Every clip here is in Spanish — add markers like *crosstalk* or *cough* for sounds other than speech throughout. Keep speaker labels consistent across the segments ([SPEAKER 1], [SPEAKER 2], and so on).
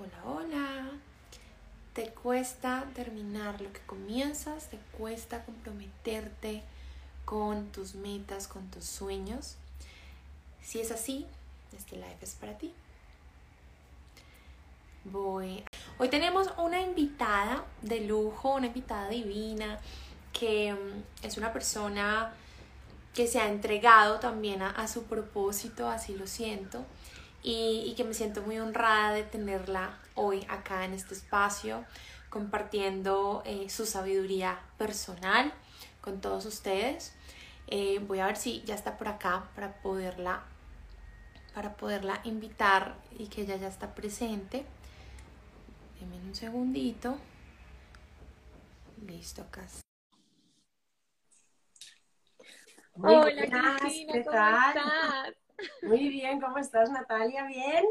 [SPEAKER 1] Hola, hola. ¿Te cuesta terminar lo que comienzas? ¿Te cuesta comprometerte con tus metas, con tus sueños? Si es así, este live es para ti. Voy. Hoy tenemos una invitada de lujo, una invitada divina, que mm, es una persona que se ha entregado también a, su propósito, así lo siento, y, que me siento muy honrada de tenerla hoy acá en este espacio, compartiendo eh, su sabiduría personal con todos ustedes. Eh, voy a ver si ya está por acá para poderla, para poderla invitar y que ella ya está presente. Denme un segundito. Listo, acá.
[SPEAKER 2] Hola Cristina, ¿qué ¿cómo tal? estás?
[SPEAKER 3] Muy bien, ¿cómo estás Natalia? ¿Bien?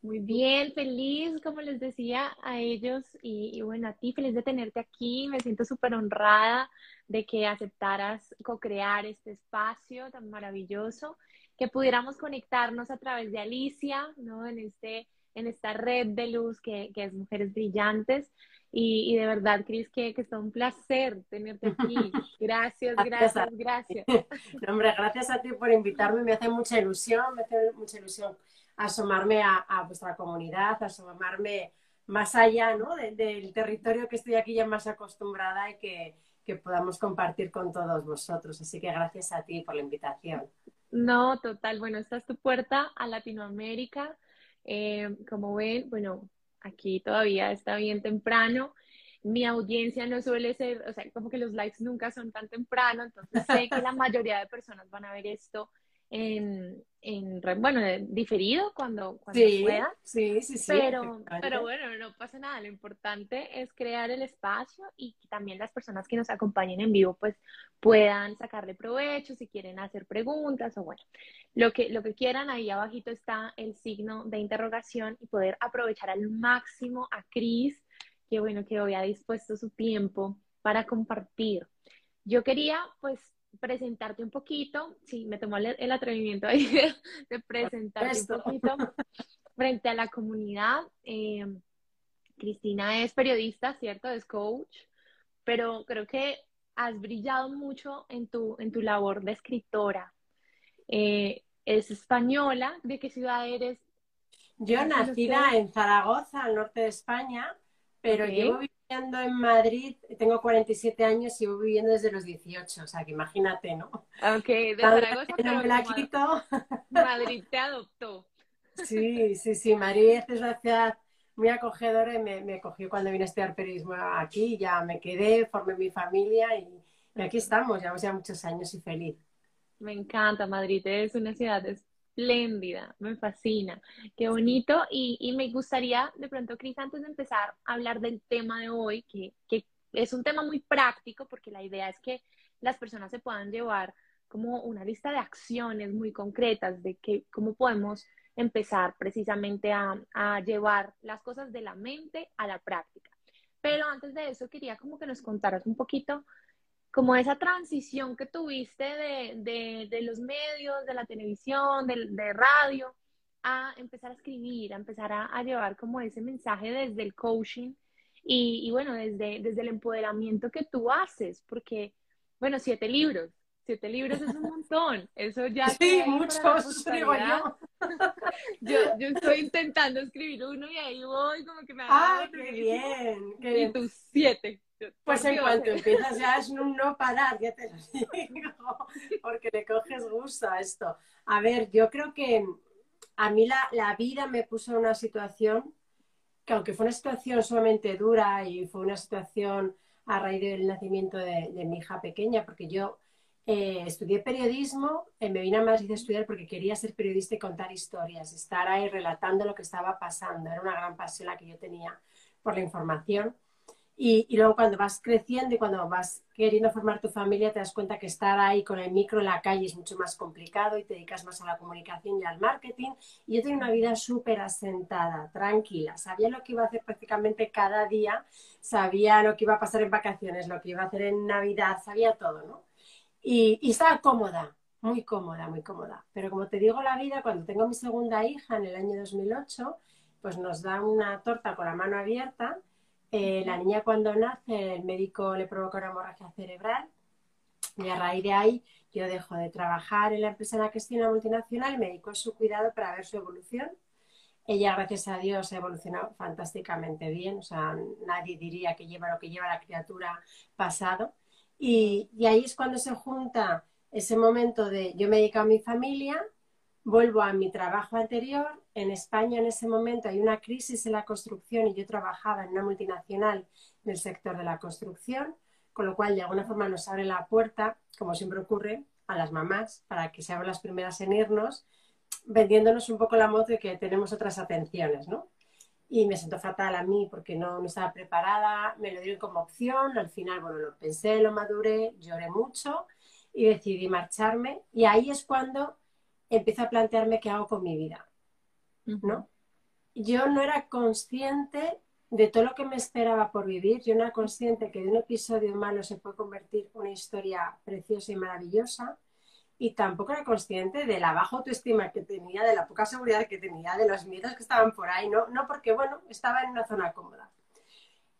[SPEAKER 2] Muy bien, feliz, como les decía a ellos y, bueno, a ti, feliz de tenerte aquí. Me siento súper honrada de que aceptaras co-crear este espacio tan maravilloso, que pudiéramos conectarnos a través de Alicia, ¿no? En, este, en esta red de luz que, que es Mujeres Brillantes. Y, de verdad, Cris, que, que está un placer tenerte aquí. *laughs* Gracias, gracias, gracias. *laughs*
[SPEAKER 3] No, hombre, gracias a ti por invitarme. Me hace mucha ilusión, me hace mucha ilusión asomarme a, a vuestra comunidad, asomarme más allá ¿no? del territorio que estoy aquí ya más acostumbrada y que, que podamos compartir con todos vosotros. Así que gracias a ti por la invitación.
[SPEAKER 2] No, total. Bueno, esta es tu puerta a Latinoamérica. Eh, como ven, bueno, aquí todavía está bien temprano. Mi audiencia no suele ser, o sea, como que los likes nunca son tan temprano, entonces sé que la *laughs* mayoría de personas van a ver esto en, en bueno, diferido cuando, cuando
[SPEAKER 3] sí,
[SPEAKER 2] pueda.
[SPEAKER 3] Sí, sí, sí.
[SPEAKER 2] Pero, pero bueno, no pasa nada. Lo importante es crear el espacio y que también las personas que nos acompañen en vivo pues puedan sacarle provecho si quieren hacer preguntas o bueno, lo que, lo que quieran. Ahí abajito está el signo de interrogación y poder aprovechar al máximo a Cris, que bueno, que hoy ha dispuesto su tiempo para compartir. Yo quería pues presentarte un poquito, sí, me tomó el, atrevimiento ahí *laughs* de, presentarte un poquito frente a la comunidad. Eh, Cristina es periodista, ¿cierto? Es coach, pero creo que has brillado mucho en tu, en tu labor de escritora. Eh, es española, ¿de qué ciudad eres?
[SPEAKER 3] Yo nacida en Zaragoza, al norte de España, pero llevo viviendo en Madrid, tengo 47 años y voy viviendo desde los 18, o sea que imagínate, ¿no?
[SPEAKER 2] Ok, de Zaragoza. Madrid te adoptó.
[SPEAKER 3] Sí, sí, sí, Madrid es una ciudad muy acogedora y me, me cogió cuando vine a estudiar periodismo aquí, ya me quedé, formé mi familia y, aquí estamos, llevamos ya muchos años y feliz.
[SPEAKER 2] Me encanta, Madrid es una ciudad espléndida, me fascina, qué bonito. Y, me gustaría, de pronto, Cris, antes de empezar a hablar del tema de hoy, que, que es un tema muy práctico, porque la idea es que las personas se puedan llevar como una lista de acciones muy concretas de que, cómo podemos empezar precisamente a, a llevar las cosas de la mente a la práctica. Pero antes de eso, quería como que nos contaras un poquito como esa transición que tuviste de, los medios, de la televisión, de, radio, a empezar a escribir, a empezar a, llevar como ese mensaje desde el coaching y, bueno, desde, desde el empoderamiento que tú haces, porque, bueno, siete libros, siete libros es un montón, eso ya... *laughs*
[SPEAKER 3] Sí, muchos, yo. *laughs*
[SPEAKER 2] yo. Yo estoy intentando escribir uno y ahí voy como que me...
[SPEAKER 3] ¡Ah, qué bien! Qué bien.
[SPEAKER 2] Y tus siete.
[SPEAKER 3] Pues en cuanto empiezas ya es un no parar, ya te lo *laughs* digo, porque le coges gusto a esto. A ver, yo creo que a mí la, vida me puso en una situación que aunque fue una situación sumamente dura y fue una situación a raíz del nacimiento de, mi hija pequeña, porque yo eh, estudié periodismo, eh, me vine a Madrid a estudiar porque quería ser periodista y contar historias, estar ahí relatando lo que estaba pasando. Era una gran pasión la que yo tenía por la información. Y, luego cuando vas creciendo y cuando vas queriendo formar tu familia, te das cuenta que estar ahí con el micro en la calle es mucho más complicado y te dedicas más a la comunicación y al marketing. Y yo tenía una vida súper asentada, tranquila. Sabía lo que iba a hacer prácticamente cada día, sabía lo que iba a pasar en vacaciones, lo que iba a hacer en Navidad, sabía todo, ¿no? Y, y estaba cómoda, muy cómoda, muy cómoda. Pero como te digo la vida, cuando tengo mi segunda hija en el año 2008, pues nos da una torta con la mano abierta. Eh, la niña cuando nace, el médico le provoca una hemorragia cerebral y a raíz de ahí yo dejo de trabajar en la empresa en la que estoy, una multinacional, y me dedico a su cuidado para ver su evolución. Ella, gracias a Dios, ha evolucionado fantásticamente bien, o sea, nadie diría que lleva lo que lleva la criatura pasado. Y, y ahí es cuando se junta ese momento de yo me dedico a mi familia, vuelvo a mi trabajo anterior. En España en ese momento hay una crisis en la construcción y yo trabajaba en una multinacional del sector de la construcción, con lo cual de alguna forma nos abre la puerta, como siempre ocurre, a las mamás para que seamos las primeras en irnos, vendiéndonos un poco la moto de que tenemos otras atenciones, ¿no? Y me siento fatal a mí porque no, no estaba preparada, me lo dieron como opción, al final, bueno, lo pensé, lo maduré, lloré mucho y decidí marcharme y ahí es cuando empiezo a plantearme qué hago con mi vida, ¿no? Yo no era consciente de todo lo que me esperaba por vivir, yo no era consciente que de un episodio malo se puede convertir una historia preciosa y maravillosa y tampoco era consciente de la baja autoestima que tenía, de la poca seguridad que tenía, de los miedos que estaban por ahí, no, no porque, bueno, estaba en una zona cómoda.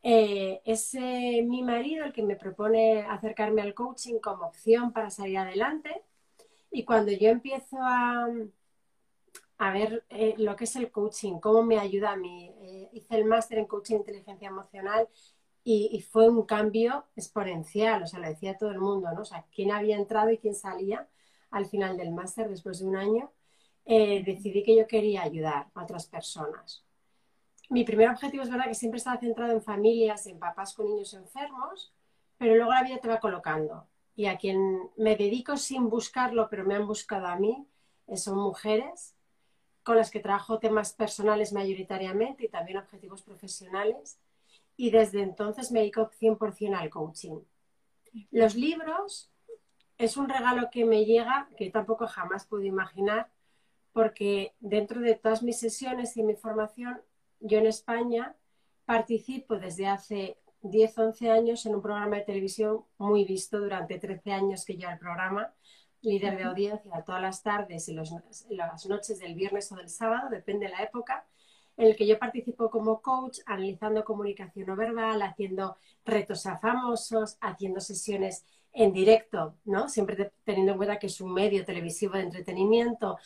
[SPEAKER 3] Eh, es mi marido el que me propone acercarme al coaching como opción para salir adelante. Y cuando yo empiezo a, a ver eh, lo que es el coaching, cómo me ayuda a mí, eh, hice el máster en coaching de inteligencia emocional y, fue un cambio exponencial, o sea, lo decía todo el mundo, ¿no? O sea, quién había entrado y quién salía al final del máster después de un año, decidí que yo quería ayudar a otras personas mi primer objetivo es verdad que siempre estaba centrado en familias, en papás con niños enfermos, pero luego la vida te va colocando. Y a quien me dedico sin buscarlo, pero me han buscado a mí, eh, son mujeres con las que trabajo temas personales mayoritariamente y también objetivos profesionales. Y desde entonces me dedico 100% al coaching. Los libros es un regalo que me llega, que tampoco jamás pude imaginar, porque dentro de todas mis sesiones y mi formación yo en España participo desde hace 10, 11 años en un programa de televisión muy visto durante 13 años que lleva el programa, líder de audiencia todas las tardes y las noches del viernes o del sábado, depende de la época, en el que yo participo como coach, analizando comunicación no verbal, haciendo retos a famosos, haciendo sesiones en directo, ¿no? Siempre teniendo en cuenta que es un medio televisivo de entretenimiento,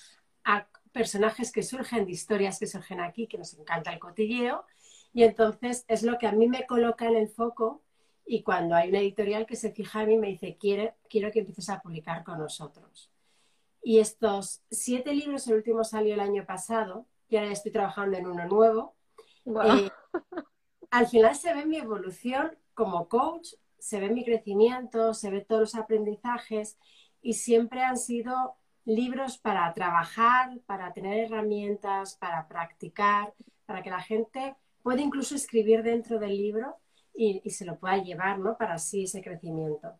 [SPEAKER 3] a personajes que surgen, de historias que surgen aquí, que nos encanta el cotilleo, y entonces es lo que a mí me coloca en el foco y cuando hay una editorial que se fija en mí me dice, quiero, quiero que empieces a publicar con nosotros. Y estos siete libros, el último salió el año pasado, y ahora estoy trabajando en uno nuevo. Eh, al final se ve mi evolución como coach, se ve mi crecimiento, se ve todos los aprendizajes y siempre han sido libros para trabajar, para tener herramientas, para practicar, para que la gente pueda incluso escribir dentro del libro y, se lo pueda llevar, ¿no? Para así ese crecimiento.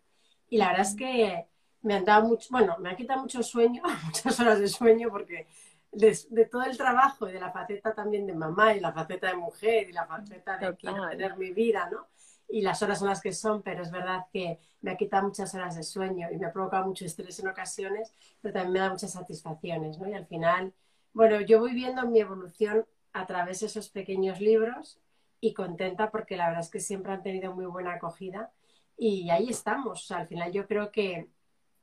[SPEAKER 3] Y la verdad es que me han dado mucho, bueno, me ha quitado mucho sueño, *laughs* muchas horas de sueño, porque de, de, todo el trabajo y de la faceta también de mamá y la faceta de mujer y la faceta de tener mi vida, ¿no? y las horas son las que son, pero es verdad que me ha quitado muchas horas de sueño y me ha provocado mucho estrés en ocasiones, pero también me da muchas satisfacciones, ¿no? Y al final, bueno, yo voy viendo mi evolución a través de esos pequeños libros y contenta porque la verdad es que siempre han tenido muy buena acogida y ahí estamos. O sea, al final yo creo que,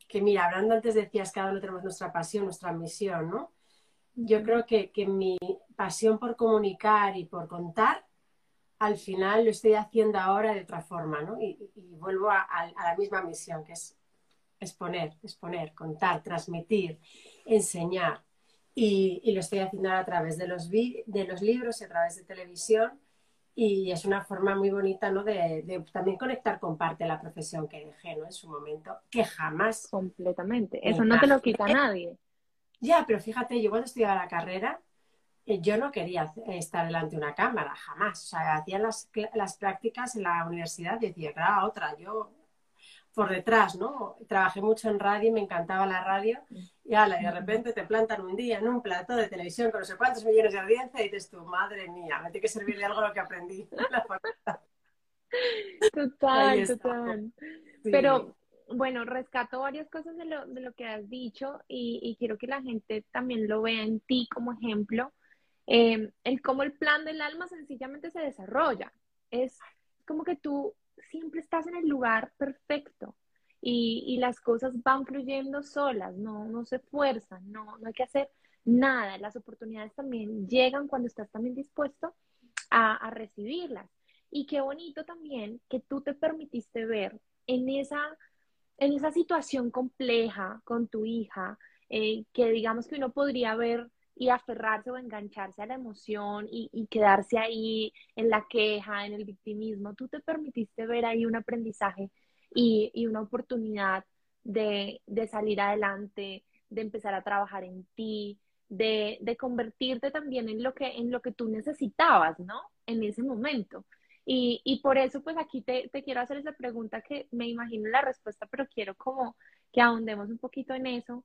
[SPEAKER 3] que, mira, hablando antes decías, cada uno tenemos nuestra pasión, nuestra misión, ¿no? Yo creo que, que mi pasión por comunicar y por contar al final lo estoy haciendo ahora de otra forma, ¿no? Y, vuelvo a, la misma misión, que es exponer, exponer, contar, transmitir, enseñar. Y, lo estoy haciendo a través de los, de los libros y a través de televisión. Y es una forma muy bonita, ¿no? De, también conectar con parte de la profesión que dejé, ¿no? En su momento, que jamás.
[SPEAKER 2] Completamente. Eso no te lo quita nadie.
[SPEAKER 3] Ya, pero fíjate, yo cuando estudiaba la carrera, eh, yo no quería estar delante de una cámara, jamás. O sea, hacía las, las prácticas en la universidad y decía, claro, otra, yo por detrás, ¿no? Trabajé mucho en radio y me encantaba la radio. Y, ala, y de repente te plantan un día en un plato de televisión con no sé cuántos millones de audiencia y dices tú, madre mía, me tiene que servir de algo lo que aprendí
[SPEAKER 2] Total, total. Pero bueno, rescato varias cosas de lo, de lo que has dicho y, y, quiero que la gente también lo vea en ti como ejemplo eh, el cómo el plan del alma sencillamente se desarrolla. Es como que tú siempre estás en el lugar perfecto y, y las cosas van fluyendo solas, no, no se fuerzan, no, no hay que hacer nada. Las oportunidades también llegan cuando estás también dispuesto a, a recibirlas. Y qué bonito también que tú te permitiste ver en esa, en esa situación compleja con tu hija, eh, que digamos que uno podría ver y aferrarse o engancharse a la emoción y, quedarse ahí en la queja, en el victimismo. Tú te permitiste ver ahí un aprendizaje y, una oportunidad de, salir adelante, de empezar a trabajar en ti, de, convertirte también en lo, que, en lo que tú necesitabas, ¿no? En ese momento. Y, por eso, pues aquí te, te, quiero hacer esa pregunta que me imagino la respuesta, pero quiero como que ahondemos un poquito en eso.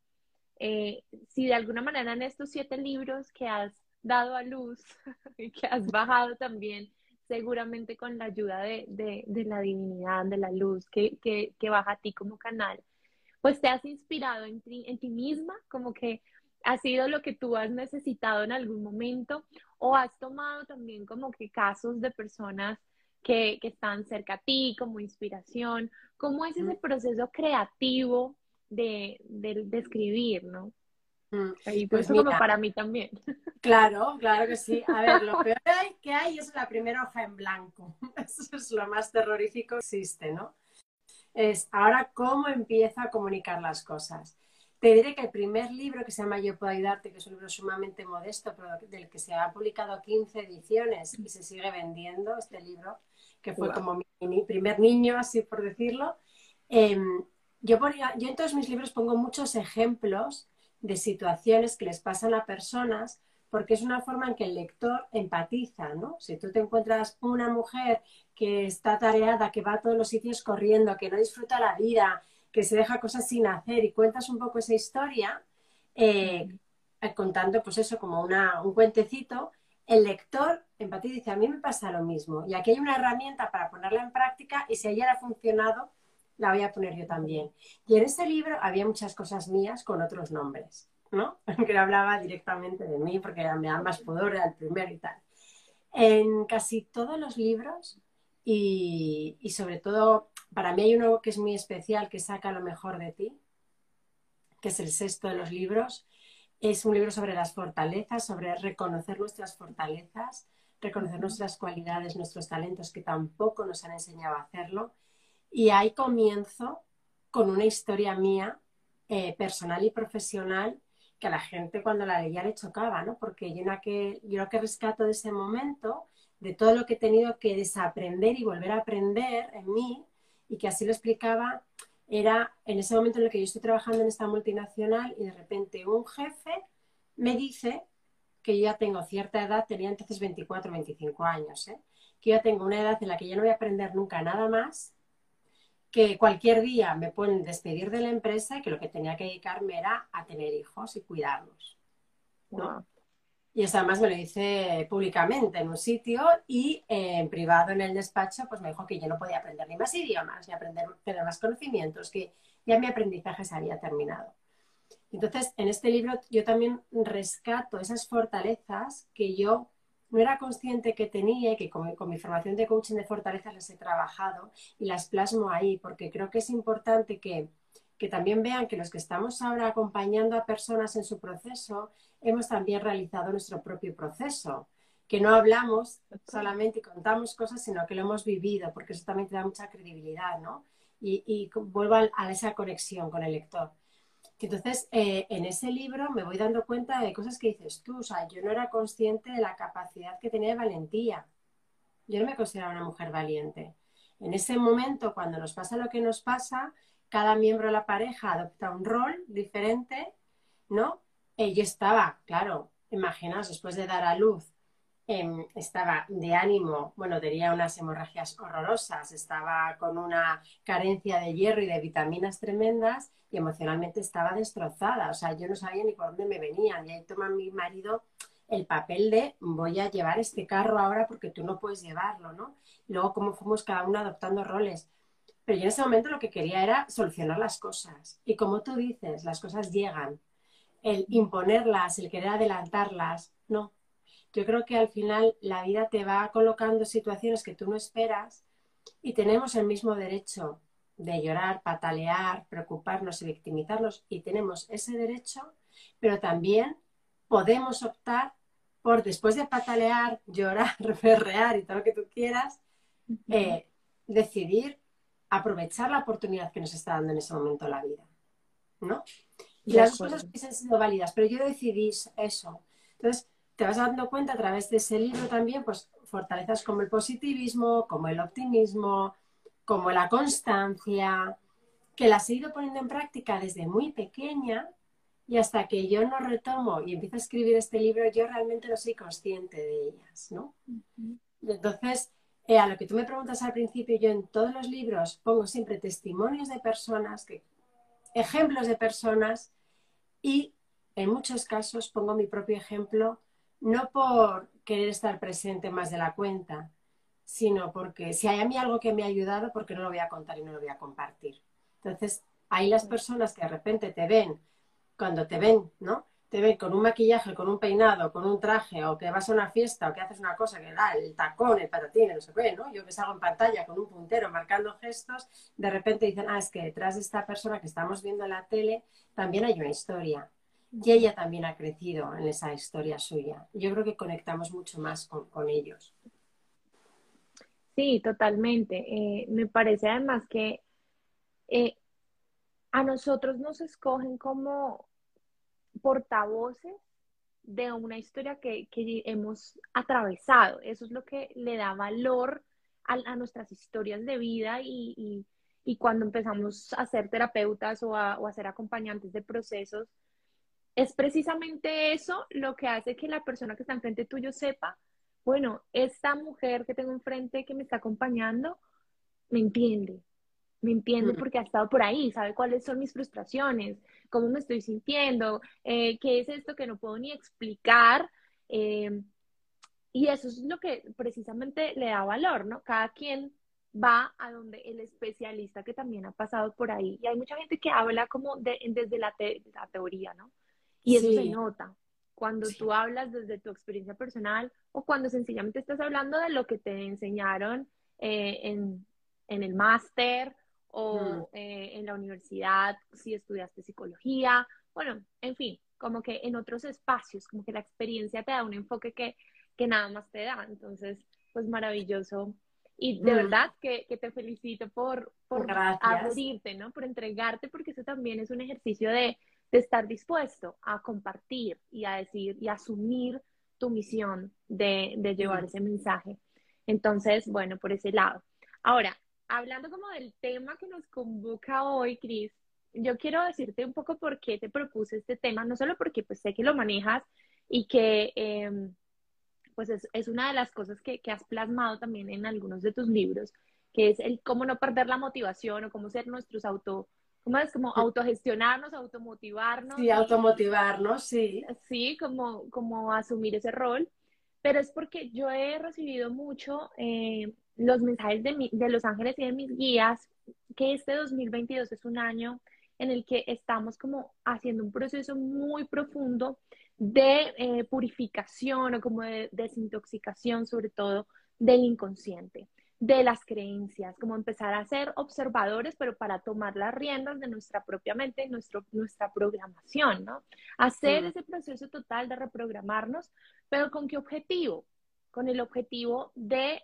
[SPEAKER 2] Eh, si de alguna manera en estos siete libros que has dado a luz *laughs* y que has bajado también, seguramente con la ayuda de, de, de la divinidad, de la luz que, que, que, baja a ti como canal, pues te has inspirado en ti, en ti misma, como que ha sido lo que tú has necesitado en algún momento o has tomado también como que casos de personas que, que están cerca a ti como inspiración. ¿Cómo es ese proceso creativo de, de, de escribir, no?
[SPEAKER 3] Mm.
[SPEAKER 2] Y pues, pues eso como para mí también. *laughs*
[SPEAKER 3] Claro, claro que sí. A ver, lo peor que hay es la primera hoja en blanco. *laughs* Eso es lo más terrorífico que existe, ¿no? Es ahora cómo empiezo a comunicar las cosas. Te diré que el primer libro que se llama Yo puedo ayudarte, que es un libro sumamente modesto, pero del que se ha publicado 15 ediciones y se sigue vendiendo este libro, que fue wow. como mi, primer niño, así por decirlo. Eh, yo, ponía, yo en todos mis libros pongo muchos ejemplos de situaciones que les pasan a personas porque es una forma en que el lector empatiza, ¿no? Si tú te encuentras una mujer que está tareada, que va a todos los sitios corriendo, que no disfruta la vida, que se deja cosas sin hacer y cuentas un poco esa historia, eh, contando pues eso como una, un cuentecito, el lector empatiza y dice, a mí me pasa lo mismo. Y aquí hay una herramienta para ponerla en práctica y si a ella le ha funcionado, la voy a poner yo también. Y en ese libro había muchas cosas mías con otros nombres, ¿no? *laughs* Que no hablaba directamente de mí porque me da más pudor, era el primero y tal. En casi todos los libros y, y sobre todo para mí hay uno que es muy especial, que saca lo mejor de ti, que es el sexto de los libros. Es un libro sobre las fortalezas, sobre reconocer nuestras fortalezas, reconocer nuestras cualidades, nuestros talentos, que tampoco nos han enseñado a hacerlo. Y ahí comienzo con una historia mía, eh, personal y profesional, que a la gente cuando la leía le chocaba, ¿no? Porque yo, que, yo lo que rescato de ese momento, de todo lo que he tenido que desaprender y volver a aprender en mí, y que así lo explicaba, era en ese momento en el que yo estoy trabajando en esta multinacional y de repente un jefe me dice que yo ya tengo cierta edad, tenía entonces 24, 25 años, ¿eh? que yo tengo una edad en la que yo no voy a aprender nunca nada más, que cualquier día me pueden despedir de la empresa y que lo que tenía que dedicarme era a tener hijos y cuidarlos. ¿no? Wow. Y eso además me lo dice públicamente en un sitio y eh, en privado en el despacho, pues me dijo que yo no podía aprender ni más idiomas, ni aprender, tener más conocimientos, que ya mi aprendizaje se había terminado. Entonces, en este libro yo también rescato esas fortalezas que yo no era consciente que tenía y que con, con mi formación de coaching de fortalezas las he trabajado y las plasmo ahí, porque creo que es importante que, que también vean que los que estamos ahora acompañando a personas en su proceso, hemos también realizado nuestro propio proceso, que no hablamos solamente y contamos cosas, sino que lo hemos vivido, porque eso también te da mucha credibilidad, ¿no? Y, y vuelvo a, a, esa conexión con el lector. Entonces, eh, en ese libro me voy dando cuenta de cosas que dices tú, o sea, yo no era consciente de la capacidad que tenía de valentía. Yo no me consideraba una mujer valiente. En ese momento, cuando nos pasa lo que nos pasa, cada miembro de la pareja adopta un rol diferente, ¿no? Eh, yo estaba, claro, imaginaos, después de dar a luz, eh, estaba de ánimo, bueno, tenía unas hemorragias horrorosas, estaba con una carencia de hierro y de vitaminas tremendas y emocionalmente estaba destrozada, o sea, yo no sabía ni por dónde me venían y ahí toma mi marido el papel de voy a llevar este carro ahora porque tú no puedes llevarlo, ¿no? Luego cómo fuimos cada uno adoptando roles. Pero yo en ese momento lo que quería era solucionar las cosas. Y como tú dices, las cosas llegan el imponerlas, el querer adelantarlas, no. Yo creo que al final la vida te va colocando situaciones que tú no esperas y tenemos el mismo derecho de llorar, patalear, preocuparnos y victimizarnos y tenemos ese derecho, pero también podemos optar por, después de patalear, llorar, *laughs* ferrear y todo lo que tú quieras, eh, decidir aprovechar la oportunidad que nos está dando en ese momento la vida. ¿No? Y las cosas han sido válidas, pero yo decidí eso. Entonces, te vas dando cuenta a través de ese libro también, pues fortalezas como el positivismo, como el optimismo, como la constancia, que las he ido poniendo en práctica desde muy pequeña y hasta que yo no retomo y empiezo a escribir este libro, yo realmente no soy consciente de ellas, ¿no? Entonces, eh, a lo que tú me preguntas al principio, yo en todos los libros pongo siempre testimonios de personas, que, ejemplos de personas y en muchos casos pongo mi propio ejemplo, no por querer estar presente más de la cuenta, sino porque si hay a mí algo que me ha ayudado, porque no lo voy a contar y no lo voy a compartir. Entonces, hay las personas que de repente te ven, cuando te ven, ¿no? Te ven con un maquillaje, con un peinado, con un traje, o que vas a una fiesta, o que haces una cosa que da el tacón, el patatín, no sé qué, ¿no? Yo que salgo en pantalla con un puntero marcando gestos, de repente dicen, ah, es que detrás de esta persona que estamos viendo en la tele también hay una historia. Y ella también ha crecido en esa historia suya. Yo creo que conectamos mucho más con ellos.
[SPEAKER 2] Sí, totalmente. Eh, me parece además que eh, a nosotros nos escogen como portavoces de una historia que, hemos atravesado. Eso es lo que le da valor a, nuestras historias de vida y, cuando empezamos a ser terapeutas a, o a ser acompañantes de procesos, es precisamente eso lo que hace que la persona que está enfrente tuyo sepa bueno, esta mujer que tengo enfrente que me está acompañando, me entiende, me entiende mm. porque ha estado por ahí, sabe cuáles son mis frustraciones, cómo me estoy sintiendo, eh, qué es esto que no puedo ni explicar. Eh, y eso es lo que precisamente le da valor, ¿no? Cada quien va a donde el especialista que también ha pasado por ahí. Y hay mucha gente que habla como desde la, teoría, ¿no? Y eso se nota cuando tú hablas desde tu experiencia personal o cuando sencillamente estás hablando de lo que te enseñaron eh, en, el máster o mm. eh, en la universidad, si estudiaste psicología, bueno, en fin, como que en otros espacios, como que la experiencia te da un enfoque que, nada más te da. Entonces, pues maravilloso. Y de mm. verdad que, te felicito por, por abrirte, ¿no? Por entregarte, porque eso también es un ejercicio de, de estar dispuesto a compartir y a decir y asumir tu misión de, llevar ese mensaje. Entonces, bueno, por ese lado. Ahora, hablando como del tema que nos convoca hoy, Cris, yo quiero decirte un poco por qué te propuse este tema, no solo porque pues sé que lo manejas y que em, pues es, una de las cosas que, que, has plasmado también en algunos de tus libros, que es el cómo no perder la motivación o cómo ser nuestros auto ¿cómo es? Como autogestionarnos, automotivarnos.
[SPEAKER 3] Sí, automotivarnos, sí.
[SPEAKER 2] Sí, como, como asumir ese rol. Pero es porque yo he recibido mucho eh, los mensajes de, de los ángeles y de mis guías, que este 2022 es un año en el que estamos como haciendo un proceso muy profundo de eh, purificación o como de desintoxicación, sobre todo del inconsciente de las creencias, como empezar a ser observadores, pero para tomar las riendas de nuestra propia mente, nuestro, nuestra programación, ¿no? Hacer ese proceso total de reprogramarnos, pero ¿con qué objetivo? Con el objetivo de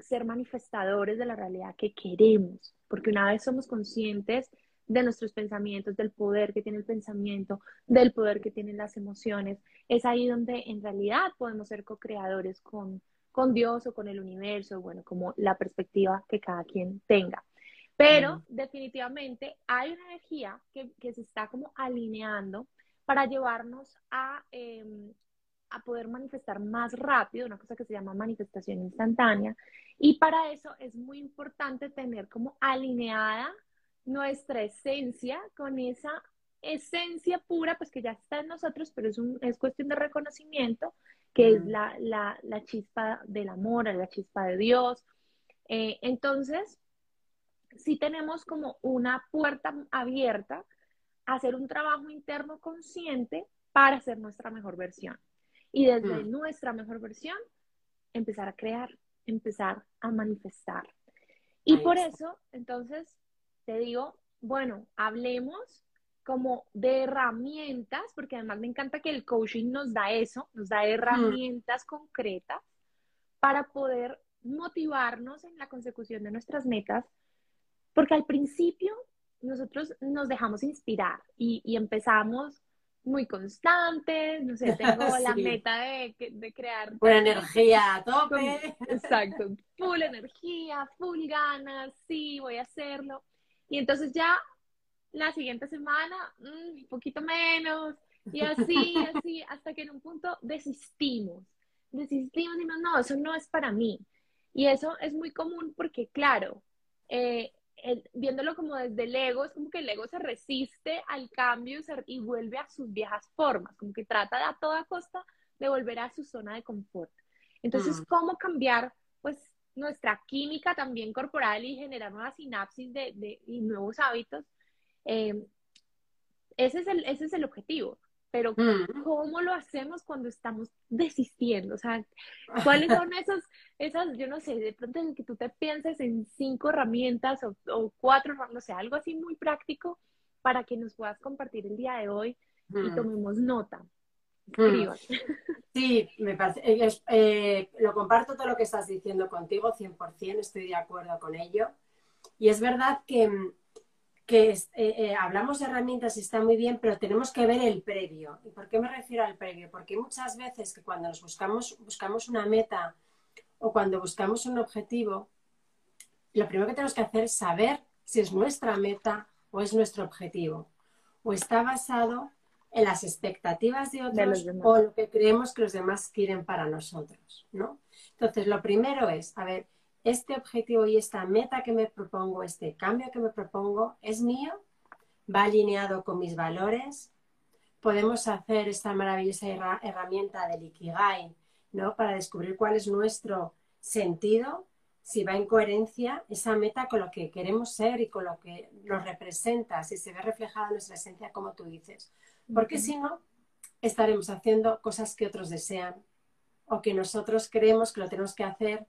[SPEAKER 2] ser manifestadores de la realidad que queremos, porque una vez somos conscientes de nuestros pensamientos, del poder que tiene el pensamiento, del poder que tienen las emociones, es ahí donde en realidad podemos ser co-creadores con, con Dios o con el universo, bueno, como la perspectiva que cada quien tenga. Pero definitivamente hay una energía que, se está como alineando para llevarnos a, em, a poder manifestar más rápido, una cosa que se llama manifestación instantánea. Y para eso es muy importante tener como alineada nuestra esencia con esa esencia pura, pues que ya está en nosotros, pero es, un, es cuestión de reconocimiento que es la, chispa del amor, la chispa de Dios. Eh, entonces, si tenemos como una puerta abierta a hacer un trabajo interno consciente para ser nuestra mejor versión. y desde nuestra mejor versión empezar a crear, empezar a manifestar. Y por eso, entonces, te digo, bueno, hablemos como de herramientas, porque además me encanta que el coaching nos da eso, nos da herramientas concretas para poder motivarnos en la consecución de nuestras metas, porque al principio nosotros nos dejamos inspirar y, empezamos muy constantes, no sé, tengo *laughs* la meta de, de crear...
[SPEAKER 3] Buena energía a tope.
[SPEAKER 2] exacto, full energía, full ganas, sí, voy a hacerlo. Y entonces ya la siguiente semana, mm, un poquito menos, y así, *laughs* así, hasta que en un punto desistimos. Desistimos y no, no, eso no es para mí. Y eso es muy común porque, claro, eh, viéndolo como desde el ego, es como que el ego se resiste al cambio y, vuelve a sus viejas formas, como que trata de a toda costa de volver a su zona de confort. Entonces, mm. ¿cómo cambiar pues nuestra química también corporal y generar nuevas sinapsis de, y nuevos hábitos? Eh, ese, es el, ese es el objetivo. Pero mm. ¿cómo lo hacemos cuando estamos desistiendo? O sea, ¿cuáles son esas, esas, yo no sé, de pronto en que tú te pienses en cinco herramientas o, cuatro, no sé, algo así muy práctico para que nos puedas compartir el día de hoy y mm. tomemos nota.
[SPEAKER 3] Mm. Sí, me parece, eh, lo comparto todo lo que estás diciendo contigo, 100%, estoy de acuerdo con ello. Y es verdad que que eh, eh, hablamos de herramientas y está muy bien, pero tenemos que ver el previo. ¿Y por qué me refiero al previo? Porque muchas veces que cuando nos buscamos, buscamos una meta o cuando buscamos un objetivo, lo primero que tenemos que hacer es saber si es nuestra meta o es nuestro objetivo. O está basado en las expectativas de otros o lo que creemos que los demás quieren para nosotros, ¿no? Entonces, lo primero es, a ver, este objetivo y esta meta que me propongo, este cambio que me propongo, es mío, va alineado con mis valores. Podemos hacer esta maravillosa herramienta del Ikigai, ¿no? Para descubrir cuál es nuestro sentido, si va en coherencia esa meta con lo que queremos ser y con lo que nos representa, si se ve reflejada nuestra esencia, como tú dices. Porque si no, estaremos haciendo cosas que otros desean o que nosotros creemos que lo tenemos que hacer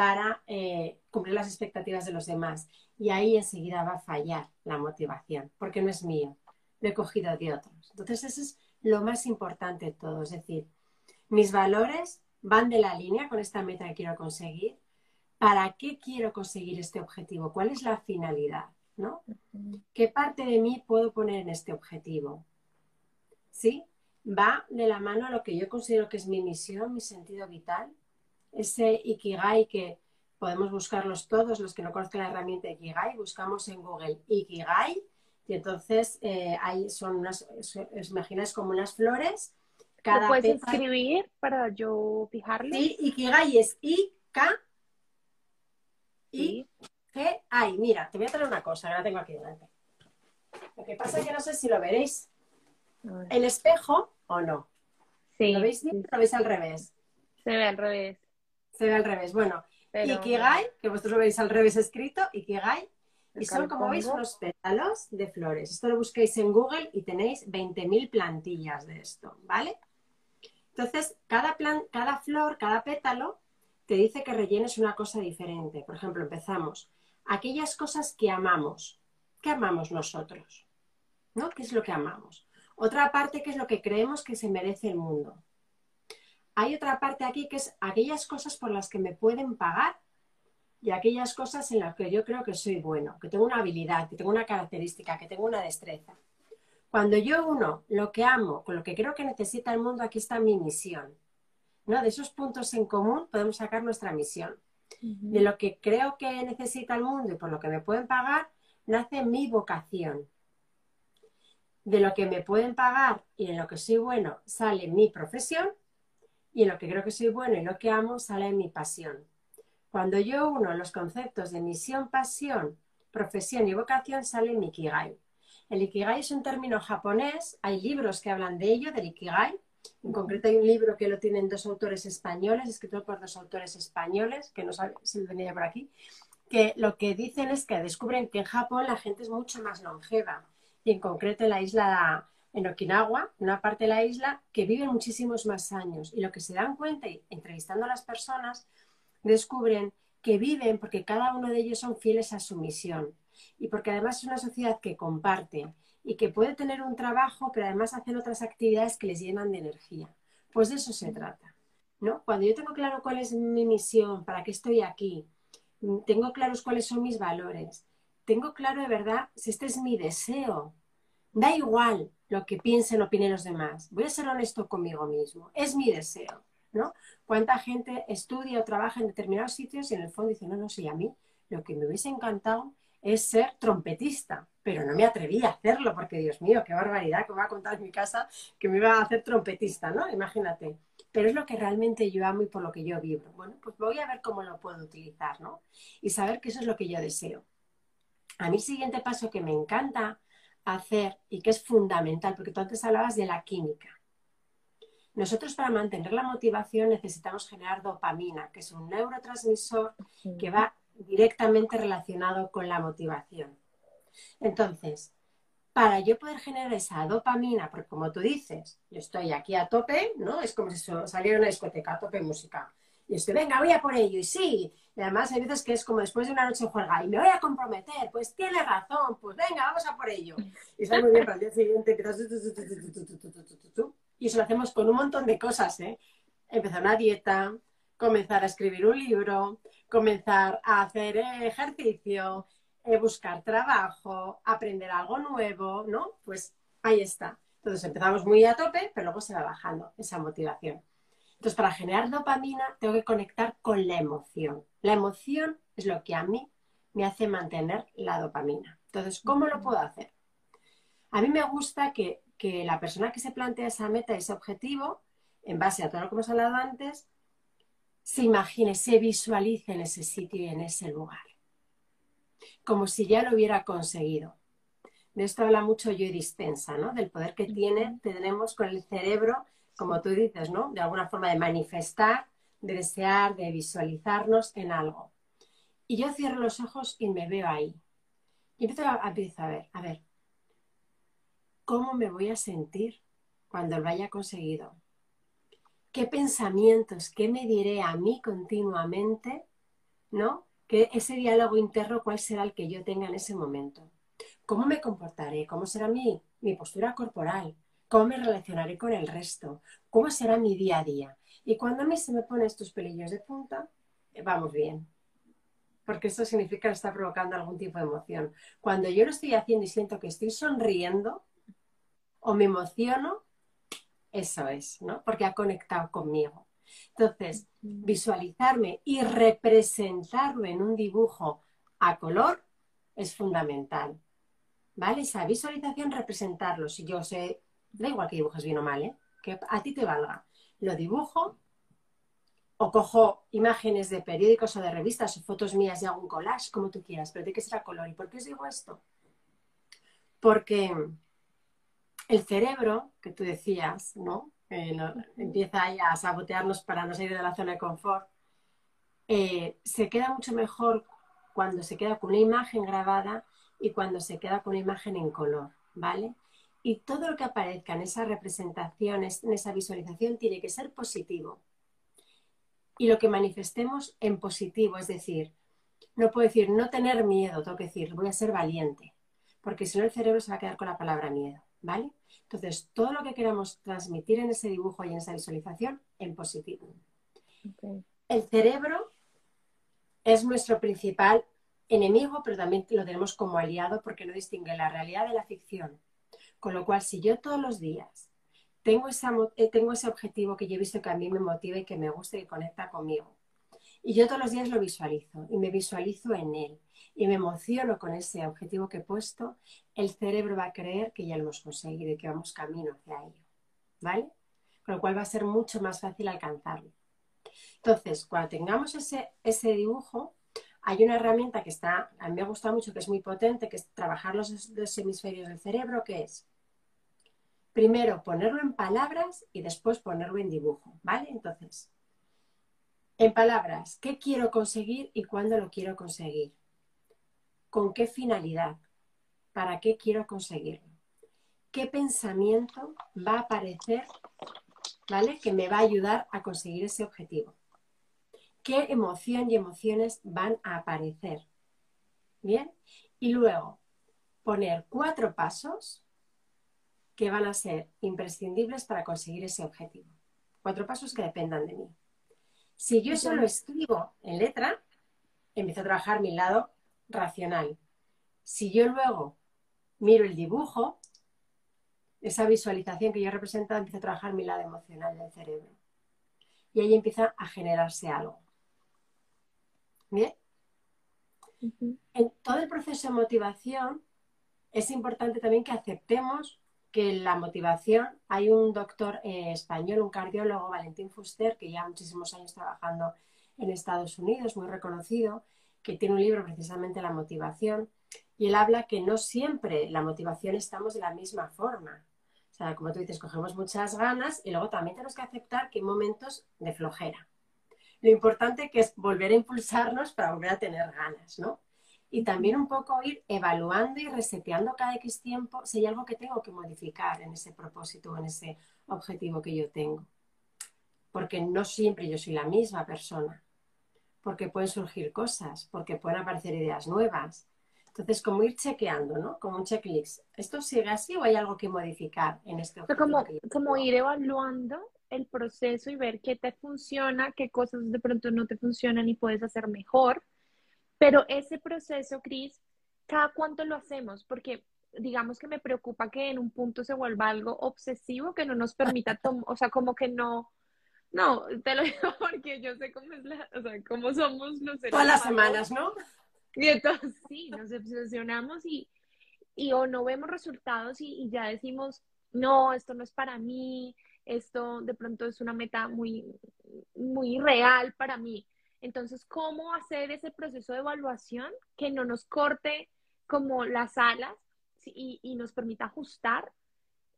[SPEAKER 3] para eh, cumplir las expectativas de los demás. Y ahí enseguida va a fallar la motivación, porque no es mío, lo he cogido de otros. Entonces, eso es lo más importante de todo. Es decir, mis valores van de la línea con esta meta que quiero conseguir. ¿Para qué quiero conseguir este objetivo? ¿Cuál es la finalidad? ¿no? ¿Qué parte de mí puedo poner en este objetivo? ¿Sí? Va de la mano a lo que yo considero que es mi misión, mi sentido vital ese Ikigai que podemos buscarlos todos, los que no conozcan la herramienta Ikigai, buscamos en Google Ikigai y entonces eh, ahí son unas, os imagináis como unas flores.
[SPEAKER 2] Cada puedes escribir para yo fijarlo?
[SPEAKER 3] Sí, Ikigai es I-K I G I. Mira, te voy a traer una cosa, ahora tengo aquí delante. Lo que pasa es que no sé si lo veréis. ¿El espejo o no? Sí. ¿Lo veis bien? ¿Lo veis al revés?
[SPEAKER 2] Se ve al revés
[SPEAKER 3] se ve al revés. Bueno, Ikigai, que vosotros lo veis al revés escrito, Ikigai, y son, como veis, unos pétalos de flores. Esto lo busquéis en Google y tenéis 20.000 plantillas de esto, ¿vale? Entonces, cada, plan, cada flor, cada pétalo, te dice que rellenes una cosa diferente. Por ejemplo, empezamos. Aquellas cosas que amamos. ¿Qué amamos nosotros? ¿No? ¿Qué es lo que amamos? Otra parte, ¿qué es lo que creemos que se merece el mundo? Hay otra parte aquí que es aquellas cosas por las que me pueden pagar y aquellas cosas en las que yo creo que soy bueno, que tengo una habilidad, que tengo una característica, que tengo una destreza. Cuando yo uno lo que amo con lo que creo que necesita el mundo, aquí está mi misión. ¿no? De esos puntos en común podemos sacar nuestra misión. De lo que creo que necesita el mundo y por lo que me pueden pagar, nace mi vocación. De lo que me pueden pagar y en lo que soy bueno sale mi profesión y en lo que creo que soy bueno y lo que amo sale mi pasión. Cuando yo uno los conceptos de misión, pasión, profesión y vocación, sale mi Ikigai. El Ikigai es un término japonés, hay libros que hablan de ello, del Ikigai. En concreto hay un libro que lo tienen dos autores españoles, escrito por dos autores españoles, que no sé si venía por aquí, que lo que dicen es que descubren que en Japón la gente es mucho más longeva y en concreto en la isla en Okinawa, en una parte de la isla, que viven muchísimos más años. Y lo que se dan cuenta, entrevistando a las personas, descubren que viven porque cada uno de ellos son fieles a su misión y porque además es una sociedad que comparte y que puede tener un trabajo, pero además hacen otras actividades que les llenan de energía. Pues de eso se trata. ¿no? Cuando yo tengo claro cuál es mi misión, para qué estoy aquí, tengo claros cuáles son mis valores, tengo claro de verdad si este es mi deseo. Da igual lo que piensen opinen los demás. Voy a ser honesto conmigo mismo. Es mi deseo. ¿no? ¿Cuánta gente estudia o trabaja en determinados sitios y en el fondo dice, no, no, sí, a mí lo que me hubiese encantado es ser trompetista, pero no me atreví a hacerlo porque, Dios mío, qué barbaridad que me va a contar en mi casa que me iba a hacer trompetista, ¿no? Imagínate. Pero es lo que realmente yo amo y por lo que yo vivo. Bueno, pues voy a ver cómo lo puedo utilizar, ¿no? Y saber que eso es lo que yo deseo. A mí, el siguiente paso que me encanta hacer y que es fundamental, porque tú antes hablabas de la química. Nosotros para mantener la motivación necesitamos generar dopamina, que es un neurotransmisor que va directamente relacionado con la motivación. Entonces, para yo poder generar esa dopamina, porque como tú dices, yo estoy aquí a tope, ¿no? Es como si saliera una discoteca a tope música. Y estoy, venga, voy a por ello, y sí. Y además hay veces que es como después de una noche juega, y me voy a comprometer, pues tiene razón, pues venga, vamos a por ello. Y muy bien para el día siguiente, y eso lo hacemos con un montón de cosas, ¿eh? Empezar una dieta, comenzar a escribir un libro, comenzar a hacer ejercicio, eh, buscar trabajo, aprender algo nuevo, ¿no? Pues ahí está. Entonces empezamos muy a tope, pero luego se va bajando esa motivación. Entonces, para generar dopamina, tengo que conectar con la emoción. La emoción es lo que a mí me hace mantener la dopamina. Entonces, ¿cómo lo puedo hacer? A mí me gusta que, que la persona que se plantea esa meta, ese objetivo, en base a todo lo que hemos hablado antes, se imagine, se visualice en ese sitio y en ese lugar, como si ya lo hubiera conseguido. De esto habla mucho yo y Dispensa, ¿no? Del poder que tiene, tenemos con el cerebro, como tú dices, ¿no? De alguna forma de manifestar, de desear, de visualizarnos en algo. Y yo cierro los ojos y me veo ahí. Y empiezo a, a ver, a ver, ¿cómo me voy a sentir cuando lo haya conseguido? qué pensamientos, qué me diré a mí continuamente, ¿no? Que ese diálogo interno, ¿cuál será el que yo tenga en ese momento? ¿Cómo me comportaré? ¿Cómo será mi, mi postura corporal? ¿Cómo me relacionaré con el resto? ¿Cómo será mi día a día? Y cuando a mí se me ponen estos pelillos de punta, eh, vamos bien. Porque esto significa que está provocando algún tipo de emoción. Cuando yo lo estoy haciendo y siento que estoy sonriendo o me emociono, eso es, ¿no? Porque ha conectado conmigo. Entonces, visualizarme y representarlo en un dibujo a color es fundamental. ¿Vale? Esa visualización, representarlo. Si yo sé, da igual que dibujes bien o mal, ¿eh? Que a ti te valga. Lo dibujo o cojo imágenes de periódicos o de revistas o fotos mías y hago un collage, como tú quieras, pero tiene que ser a color. ¿Y por qué os digo esto? Porque el cerebro, que tú decías, ¿no? empieza ahí a sabotearnos para no salir de la zona de confort, eh, se queda mucho mejor cuando se queda con una imagen grabada y cuando se queda con una imagen en color, ¿vale? Y todo lo que aparezca en esa representación, en esa visualización, tiene que ser positivo. Y lo que manifestemos en positivo, es decir, no puedo decir no tener miedo, tengo que decir voy a ser valiente, porque si no el cerebro se va a quedar con la palabra miedo, ¿vale? Entonces, todo lo que queramos transmitir en ese dibujo y en esa visualización, en positivo. El cerebro es nuestro principal enemigo, pero también lo tenemos como aliado porque no distingue la realidad de la ficción. Con lo cual, si yo todos los días tengo, eh, tengo ese objetivo que yo he visto que a mí me motiva y que me gusta y conecta conmigo, y yo todos los días lo visualizo y me visualizo en él y me emociono con ese objetivo que he puesto, el cerebro va a creer que ya lo hemos conseguido y que vamos camino hacia ello. ¿Vale? Con lo cual va a ser mucho más fácil alcanzarlo. Entonces, cuando tengamos ese, ese dibujo, hay una herramienta que está, a mí me gusta mucho, que es muy potente, que es trabajar los dos hemisferios del cerebro, que es primero ponerlo en palabras y después ponerlo en dibujo, ¿vale? Entonces, en palabras, ¿qué quiero conseguir y cuándo lo quiero conseguir? ¿Con qué finalidad? ¿Para qué quiero conseguirlo? qué pensamiento va a aparecer, ¿vale? Que me va a ayudar a conseguir ese objetivo. ¿Qué emoción y emociones van a aparecer? Bien. Y luego, poner cuatro pasos que van a ser imprescindibles para conseguir ese objetivo. Cuatro pasos que dependan de mí. Si yo solo escribo en letra, empiezo a trabajar mi lado racional. Si yo luego miro el dibujo, esa visualización que yo he representado, empieza a trabajar mi lado emocional del cerebro. Y ahí empieza a generarse algo. ¿Bien? En todo el proceso de motivación es importante también que aceptemos que la motivación, hay un doctor eh, español, un cardiólogo, Valentín Fuster, que lleva muchísimos años trabajando en Estados Unidos, muy reconocido, que tiene un libro precisamente La motivación, y él habla que no siempre la motivación estamos de la misma forma. O sea, como tú dices, cogemos muchas ganas y luego también tenemos que aceptar que hay momentos de flojera. Lo importante que es volver a impulsarnos para volver a tener ganas, ¿no? Y también un poco ir evaluando y reseteando cada X tiempo si hay algo que tengo que modificar en ese propósito o en ese objetivo que yo tengo. Porque no siempre yo soy la misma persona. Porque pueden surgir cosas, porque pueden aparecer ideas nuevas. Entonces, como ir chequeando, ¿no? Como un checklist. ¿Esto sigue así o hay algo que modificar en este objetivo?
[SPEAKER 2] Como, como ir evaluando el proceso y ver qué te funciona, qué cosas de pronto no te funcionan y puedes hacer mejor pero ese proceso, Cris, ¿cada cuánto lo hacemos? Porque digamos que me preocupa que en un punto se vuelva algo obsesivo que no nos permita, *laughs* o sea, como que no, no, te lo digo porque yo sé cómo es la, o sea, cómo somos los
[SPEAKER 3] seres Todas las semanas, ¿no?
[SPEAKER 2] Y entonces sí, nos obsesionamos y, y o no vemos resultados y, y, ya decimos, no, esto no es para mí, esto de pronto es una meta muy, muy real para mí. Entonces, ¿cómo hacer ese proceso de evaluación que no nos corte como las alas y, nos permita ajustar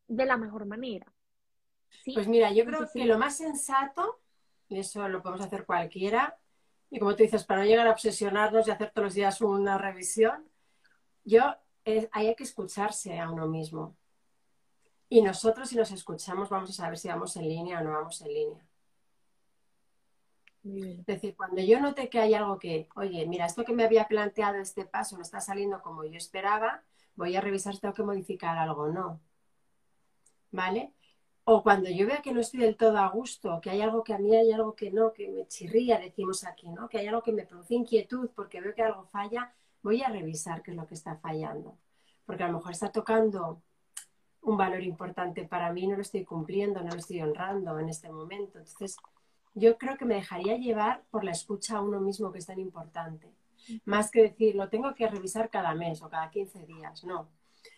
[SPEAKER 2] de la mejor manera?
[SPEAKER 3] Pues mira, yo creo que lo más sensato, y eso lo podemos hacer cualquiera, y como tú dices, para no llegar a obsesionarnos y hacer todos los días una revisión, yo hay que escucharse a uno mismo. Y nosotros, si nos escuchamos, vamos a saber si vamos en línea o no vamos en línea. Es decir, cuando yo noté que hay algo que, oye, mira, esto que me había planteado este paso no está saliendo como yo esperaba, voy a revisar si tengo que modificar algo o no. ¿Vale? O cuando yo vea que no estoy del todo a gusto, que hay algo que a mí hay algo que no, que me chirría, decimos aquí, ¿no? Que hay algo que me produce inquietud porque veo que algo falla, voy a revisar qué es lo que está fallando. Porque a lo mejor está tocando un valor importante para mí, no lo estoy cumpliendo, no lo estoy honrando en este momento. Entonces, yo creo que me dejaría llevar por la escucha a uno mismo, que es tan importante. Más que decir, lo tengo que revisar cada mes o cada 15 días, no.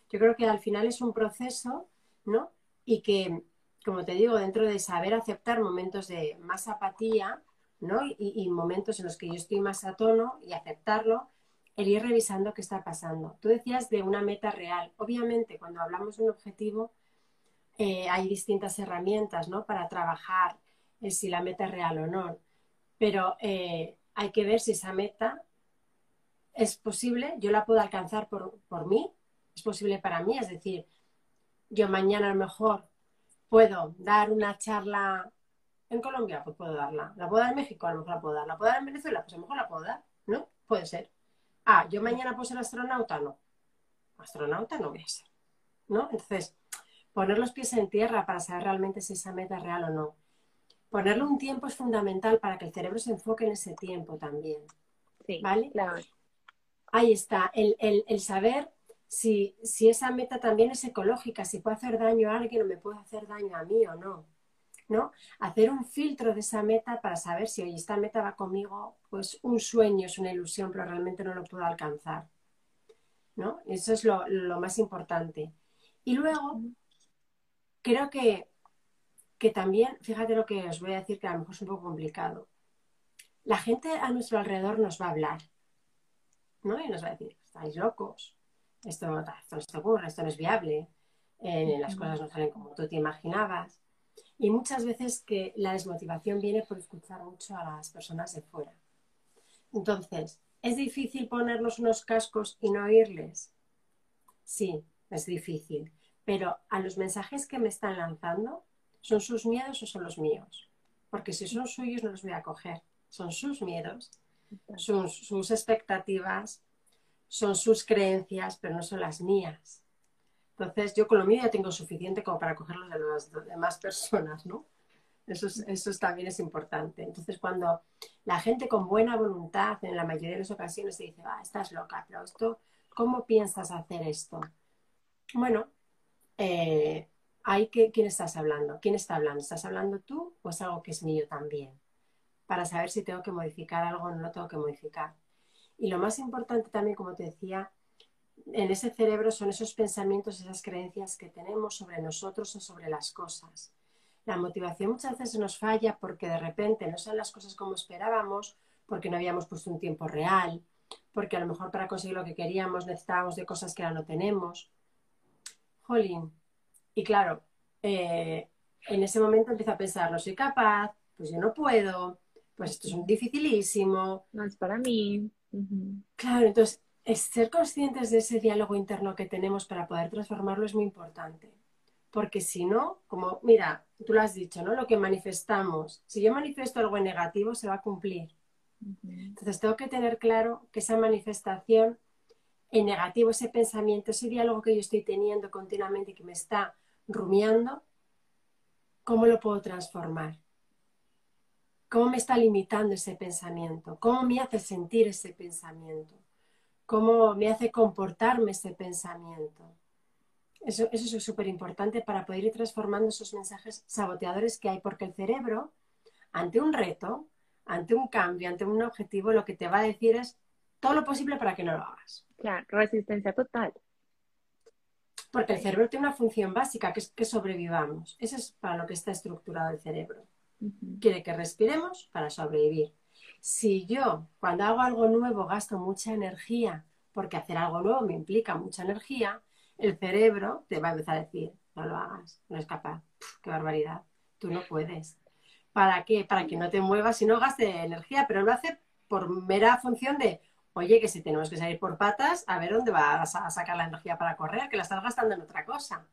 [SPEAKER 3] Yo creo que al final es un proceso, ¿no? Y que, como te digo, dentro de saber aceptar momentos de más apatía, ¿no? Y, momentos en los que yo estoy más a tono y aceptarlo, el ir revisando qué está pasando. Tú decías de una meta real. Obviamente, cuando hablamos de un objetivo, eh, hay distintas herramientas, ¿no? Para trabajar si la meta es real o no. Pero eh, hay que ver si esa meta es posible, yo la puedo alcanzar por, por mí, es posible para mí, es decir, yo mañana a lo mejor puedo dar una charla en Colombia, pues puedo darla. La puedo dar en México, a lo mejor la puedo dar. La puedo dar en Venezuela, pues a lo mejor la puedo dar, ¿no? Puede ser. Ah, yo mañana puedo ser astronauta, no. Astronauta no voy a ser, ¿no? Entonces, poner los pies en tierra para saber realmente si esa meta es real o no. Ponerle un tiempo es fundamental para que el cerebro se enfoque en ese tiempo también.
[SPEAKER 2] Sí,
[SPEAKER 3] ¿Vale?
[SPEAKER 2] Claro.
[SPEAKER 3] Ahí está, el, saber si, si, esa meta también es ecológica, si puede hacer daño a alguien o me puede hacer daño a mí o no. ¿no? Hacer un filtro de esa meta para saber si, oye, esta meta va conmigo, pues un sueño es una ilusión, pero realmente no lo puedo alcanzar. ¿no? Eso es lo, lo más importante. Y luego, creo que que también, fíjate lo que os voy a decir, que a lo mejor es un poco complicado. La gente a nuestro alrededor nos va a hablar, ¿no? Y nos va a decir, estáis locos, esto, no se ocurre, esto no es viable, eh, las cosas no salen como tú te imaginabas. Y muchas veces que la desmotivación viene por escuchar mucho a las personas de fuera. Entonces, ¿es difícil ponernos unos cascos y no oírles? Sí, es difícil pero a los mensajes que me están lanzando, ¿son sus miedos o son los míos? Porque si son suyos no los voy a coger. Son sus miedos, son sus expectativas, son sus creencias, pero no son las mías. Entonces, yo con lo mío ya tengo suficiente como para cogerlos de las demás personas, ¿no? Eso, eso también es importante. Entonces, cuando la gente con buena voluntad, en la mayoría de las ocasiones, te dice, ah, estás loca, pero esto, ¿cómo piensas hacer esto? Bueno, eh, que, ¿quién estás hablando? ¿Quién está hablando? ¿Estás hablando tú o es algo que es mío también? Para saber si tengo que modificar algo o no tengo que modificar. Y lo más importante también, como te decía, en ese cerebro son esos pensamientos, esas creencias que tenemos sobre nosotros o sobre las cosas. La motivación muchas veces nos falla porque de repente no son las cosas como esperábamos, porque no habíamos puesto un tiempo real, porque a lo mejor para conseguir lo que queríamos necesitábamos de cosas que ahora no tenemos. Jolín. Y claro, eh, en ese momento empiezo a pensar, no soy capaz, pues yo no puedo, pues esto es dificilísimo.
[SPEAKER 2] No es para mí.
[SPEAKER 3] Claro, entonces es ser conscientes de ese diálogo interno que tenemos para poder transformarlo es muy importante. Porque si no, como, mira, tú lo has dicho, ¿no? Lo que manifestamos, si yo manifiesto algo en negativo, se va a cumplir. Entonces tengo que tener claro que esa manifestación en negativo, ese pensamiento, ese diálogo que yo estoy teniendo continuamente y que me está rumiando, ¿cómo lo puedo transformar? ¿Cómo me está limitando ese pensamiento? ¿Cómo me hace sentir ese pensamiento? cómo me hace comportarme ese pensamiento. Eso, eso es súper importante para poder ir transformando esos mensajes saboteadores que hay, porque el cerebro, ante un reto, ante un cambio, ante un objetivo, lo que te va a decir es todo lo posible para que no lo hagas.
[SPEAKER 2] Claro, resistencia total.
[SPEAKER 3] Porque el cerebro tiene una función básica, que es que sobrevivamos. Eso es para lo que está estructurado el cerebro. Quiere que respiremos para sobrevivir. Si yo cuando hago algo nuevo gasto mucha energía, porque hacer algo nuevo me implica mucha energía, el cerebro te va a empezar a decir, no lo hagas, no es capaz, qué barbaridad, tú no puedes. ¿Para qué? Para que no te muevas y no gaste energía, pero lo hace por mera función de, oye, que si tenemos que salir por patas, a ver dónde vas a sacar la energía para correr, que la estás gastando en otra cosa,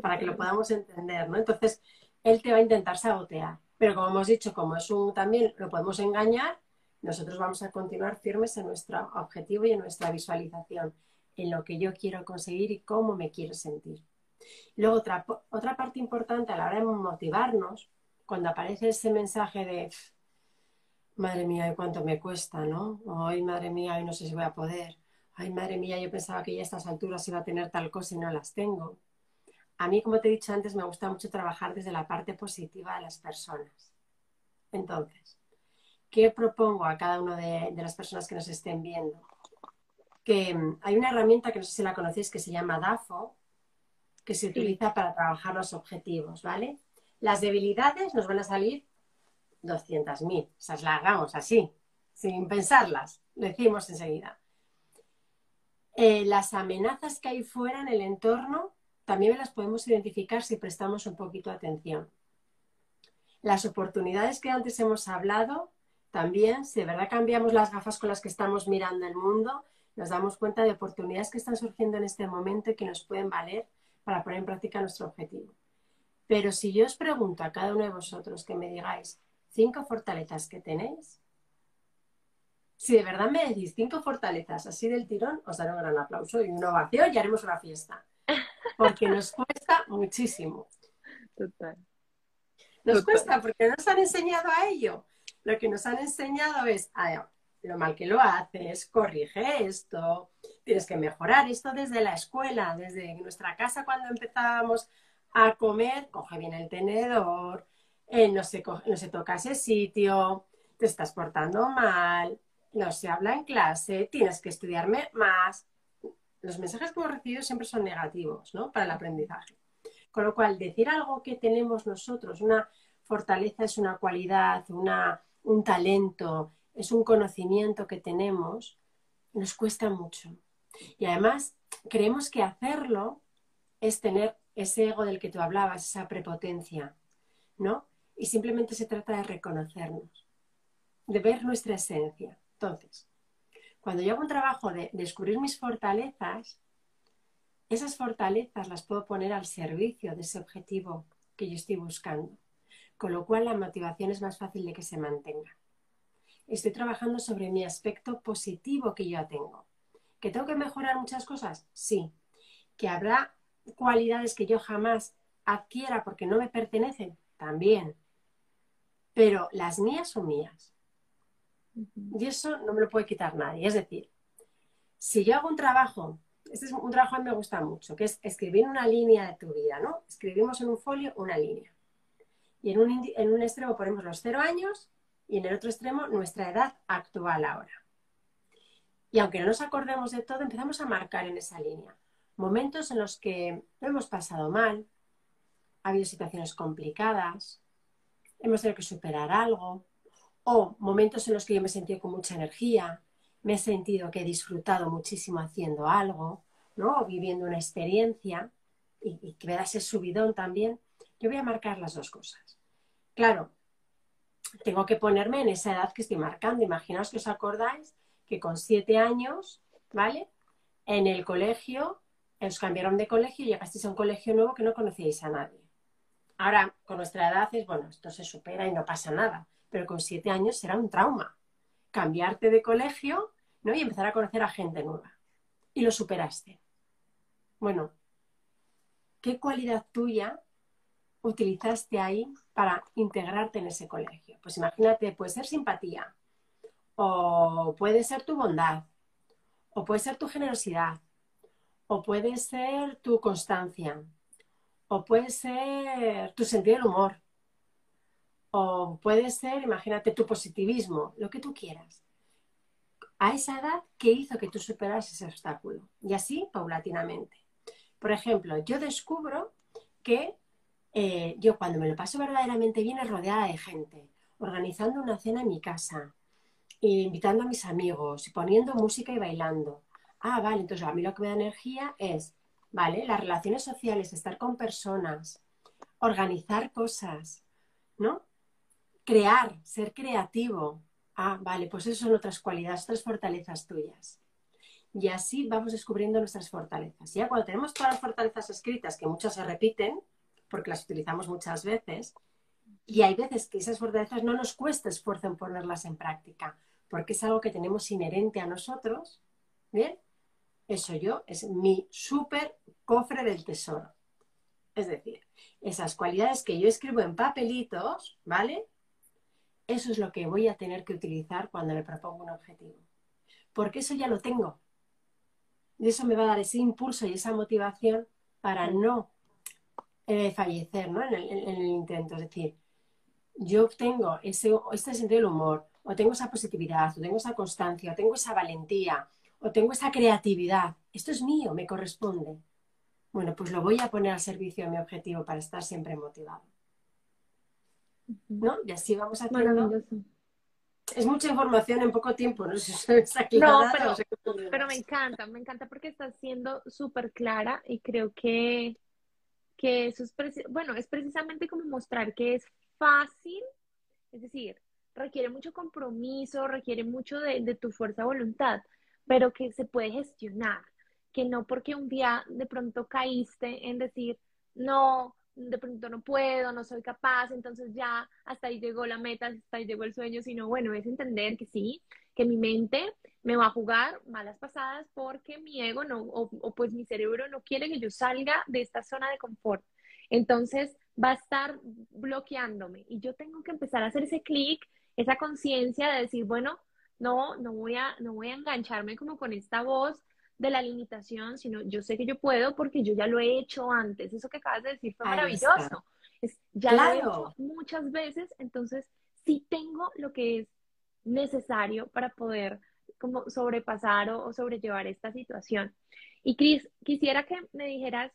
[SPEAKER 3] para que lo podamos entender, ¿no? Entonces, él te va a intentar sabotear. Pero como hemos dicho, como es un también lo podemos engañar, nosotros vamos a continuar firmes en nuestro objetivo y en nuestra visualización, en lo que yo quiero conseguir y cómo me quiero sentir. Luego, otra, otra parte importante a la hora de motivarnos, cuando aparece ese mensaje de, madre mía, cuánto me cuesta, ¿no? Ay, madre mía, hoy no sé si voy a poder. Ay, madre mía, yo pensaba que ya a estas alturas iba a tener tal cosa y no las tengo. A mí, como te he dicho antes, me gusta mucho trabajar desde la parte positiva de las personas. Entonces, ¿qué propongo a cada una de, las personas que nos estén viendo? Que mm, hay una herramienta que no sé si la conocéis que se llama DAFO, que se utiliza para trabajar los objetivos, ¿vale? Las debilidades nos van a salir 200.000, o sea, las hagamos así, sin pensarlas, decimos enseguida. Eh, las amenazas que hay fuera en el entorno también las podemos identificar si prestamos un poquito atención. Las oportunidades que antes hemos hablado también, si de verdad cambiamos las gafas con las que estamos mirando el mundo, nos damos cuenta de oportunidades que están surgiendo en este momento y que nos pueden valer para poner en práctica nuestro objetivo. Pero si yo os pregunto a cada uno de vosotros que me digáis cinco fortalezas que tenéis, si de verdad me decís cinco fortalezas así del tirón, os daré un gran aplauso y una ovación y haremos una fiesta. Porque nos *laughs* cuesta muchísimo.
[SPEAKER 2] Total.
[SPEAKER 3] Nos cuesta porque nos han enseñado a ello lo que nos han enseñado es lo mal que lo haces, corrige esto, tienes que mejorar esto desde la escuela, desde nuestra casa cuando empezábamos a comer, coge bien el tenedor, eh, no, se no se toca ese sitio, te estás portando mal, no se habla en clase, tienes que estudiarme más. Los mensajes que hemos recibido siempre son negativos, ¿no? Para el aprendizaje. Con lo cual, decir algo que tenemos nosotros, una fortaleza es una cualidad, una, un talento, es un conocimiento que tenemos, nos cuesta mucho. Y además creemos que hacerlo es tener ese ego del que tú hablabas, esa prepotencia, ¿no? Y simplemente se trata de reconocernos, de ver nuestra esencia. Entonces, cuando yo hago un trabajo de descubrir mis fortalezas, esas fortalezas las puedo poner al servicio de ese objetivo que yo estoy buscando, con lo cual la motivación es más fácil de que se mantenga. Estoy trabajando sobre mi aspecto positivo que yo tengo. ¿Que tengo que mejorar muchas cosas? Sí. ¿Que habrá cualidades que yo jamás adquiera porque no me pertenecen? También. Pero las mías son mías. Y eso no me lo puede quitar nadie. Es decir, si yo hago un trabajo, este es un trabajo que me gusta mucho, que es escribir una línea de tu vida, ¿no? Escribimos en un folio una línea. Y en un, en un extremo ponemos los cero años y en el otro extremo nuestra edad actual ahora. Y aunque no nos acordemos de todo, empezamos a marcar en esa línea momentos en los que lo hemos pasado mal, ha habido situaciones complicadas, hemos tenido que superar algo, o momentos en los que yo me he sentido con mucha energía, me he sentido que he disfrutado muchísimo haciendo algo, ¿no? O viviendo una experiencia y, que me da ese subidón también. Yo voy a marcar las dos cosas. Claro, tengo que ponerme en esa edad que estoy marcando. Imaginaos que os acordáis que con siete años, ¿vale? En el colegio, os cambiaron de colegio y llegasteis a un colegio nuevo que no conocíais a nadie. Ahora, con nuestra edad es, bueno, esto se supera y no pasa nada, pero con siete años será un trauma. Cambiarte de colegio ¿no? y empezar a conocer a gente nueva. Y lo superaste. Bueno, ¿qué cualidad tuya utilizaste ahí para integrarte en ese colegio? Pues imagínate, puede ser simpatía, o puede ser tu bondad, o puede ser tu generosidad, o puede ser tu constancia, o puede ser tu sentido del humor, o puede ser, imagínate, tu positivismo, lo que tú quieras. A esa edad, ¿qué hizo que tú superaras ese obstáculo? Y así, paulatinamente. Por ejemplo, yo descubro que eh, yo cuando me lo paso verdaderamente bien es rodeada de gente, organizando una cena en mi casa, invitando a mis amigos, poniendo música y bailando. Ah, vale, entonces a mí lo que me da energía es, vale, las relaciones sociales, estar con personas, organizar cosas, ¿no? Crear, ser creativo. Ah, vale, pues eso son otras cualidades, otras fortalezas tuyas. Y así vamos descubriendo nuestras fortalezas. Ya cuando tenemos todas las fortalezas escritas, que muchas se repiten, porque las utilizamos muchas veces, y hay veces que esas fortalezas no nos cuesta esfuerzo en ponerlas en práctica, porque es algo que tenemos inherente a nosotros, ¿bien? Eso yo es mi súper cofre del tesoro. Es decir, esas cualidades que yo escribo en papelitos, ¿vale? Eso es lo que voy a tener que utilizar cuando me propongo un objetivo. Porque eso ya lo tengo. Y eso me va a dar ese impulso y esa motivación para no eh, fallecer ¿no? En, el, intento. Es decir, yo tengo ese, este sentido del humor, o tengo esa positividad, o tengo esa constancia, o tengo esa valentía, o tengo esa creatividad. Esto es mío, me corresponde. Bueno, pues lo voy a poner al servicio de mi objetivo para estar siempre motivado. ¿No? Y así vamos haciendo. Es mucha información en poco tiempo, no sé si
[SPEAKER 2] No, pero, pero me encanta, me encanta porque estás siendo súper clara y creo que, que eso es, bueno, es precisamente como mostrar que es fácil, es decir, requiere mucho compromiso, requiere mucho de, de tu fuerza de voluntad, pero que se puede gestionar, que no porque un día de pronto caíste en decir, no, de pronto no puedo, no soy capaz, entonces ya hasta ahí llegó la meta, hasta ahí llegó el sueño, sino bueno, es entender que sí, que mi mente me va a jugar malas pasadas porque mi ego no, o, o pues mi cerebro no quiere que yo salga de esta zona de confort. Entonces va a estar bloqueándome y yo tengo que empezar a hacer ese clic, esa conciencia de decir, bueno, no, no voy a, no voy a engancharme como con esta voz de la limitación, sino yo sé que yo puedo porque yo ya lo he hecho antes. Eso que acabas de decir fue maravilloso. ya lo he hecho muchas veces, entonces sí tengo lo que es necesario para poder como sobrepasar o, sobrellevar esta situación. Y Cris, quisiera que me dijeras,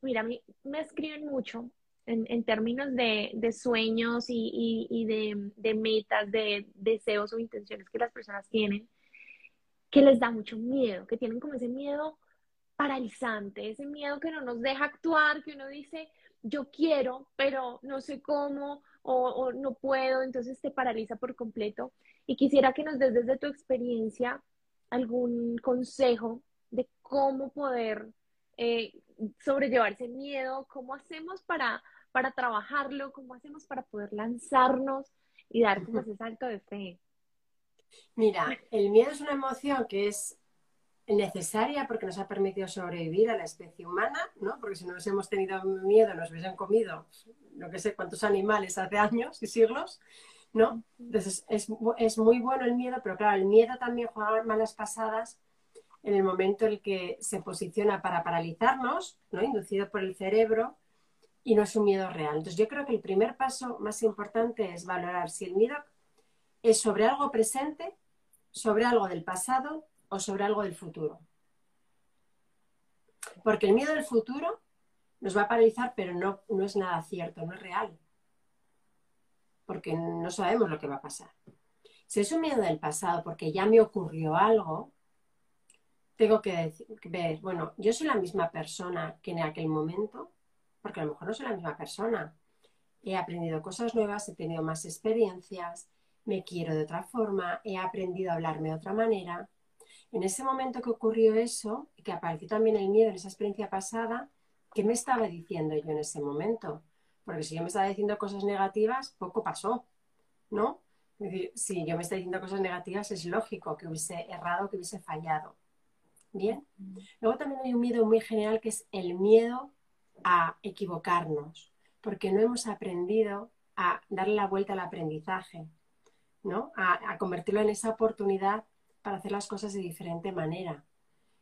[SPEAKER 2] mira, a mí me escriben mucho en, términos de, sueños y, de, metas, de deseos o intenciones que las personas tienen, que les da mucho miedo, que tienen como ese miedo paralizante, ese miedo que no nos deja actuar, que uno dice, yo quiero, pero no sé cómo o, no puedo, entonces te paraliza por completo. Y quisiera que nos des desde tu experiencia algún consejo de cómo poder eh, sobrellevar ese miedo? ¿Cómo hacemos para, para trabajarlo? ¿Cómo hacemos para poder lanzarnos y dar como ese salto de fe?
[SPEAKER 3] Mira, el miedo es una emoción que es necesaria porque nos ha permitido sobrevivir a la especie humana, ¿no? Porque si no hubiésemos tenido miedo, nos hubiesen comido no que sé cuántos animales hace años y siglos, ¿no? Entonces es, es muy bueno el miedo, pero claro, el miedo también juega malas pasadas en el momento en el que se posiciona para paralizarnos, ¿no? Inducido por el cerebro y no es un miedo real. Entonces yo creo que el primer paso más importante es valorar si el miedo es sobre algo presente, sobre algo del pasado o sobre algo del futuro. Porque el miedo del futuro nos va a paralizar, pero no, no es nada cierto, no es real. Porque no sabemos lo que va a pasar. Si es un miedo del pasado porque ya me ocurrió algo, tengo que ver, bueno, yo soy la misma persona que en aquel momento, porque a lo mejor no soy la misma persona. He aprendido cosas nuevas, he tenido más experiencias, me quiero de otra forma, he aprendido a hablarme de otra manera. En ese momento que ocurrió eso, que apareció también el miedo en esa experiencia pasada, ¿qué me estaba diciendo yo en ese momento? Porque si yo me estaba diciendo cosas negativas, poco pasó, ¿no? si yo me estoy diciendo cosas negativas, es lógico que hubiese errado, que hubiese fallado. Bien. Luego también hay un miedo muy general que es el miedo a equivocarnos, porque no hemos aprendido a darle la vuelta al aprendizaje, ¿no? A, convertirlo en esa oportunidad para hacer las cosas de diferente manera.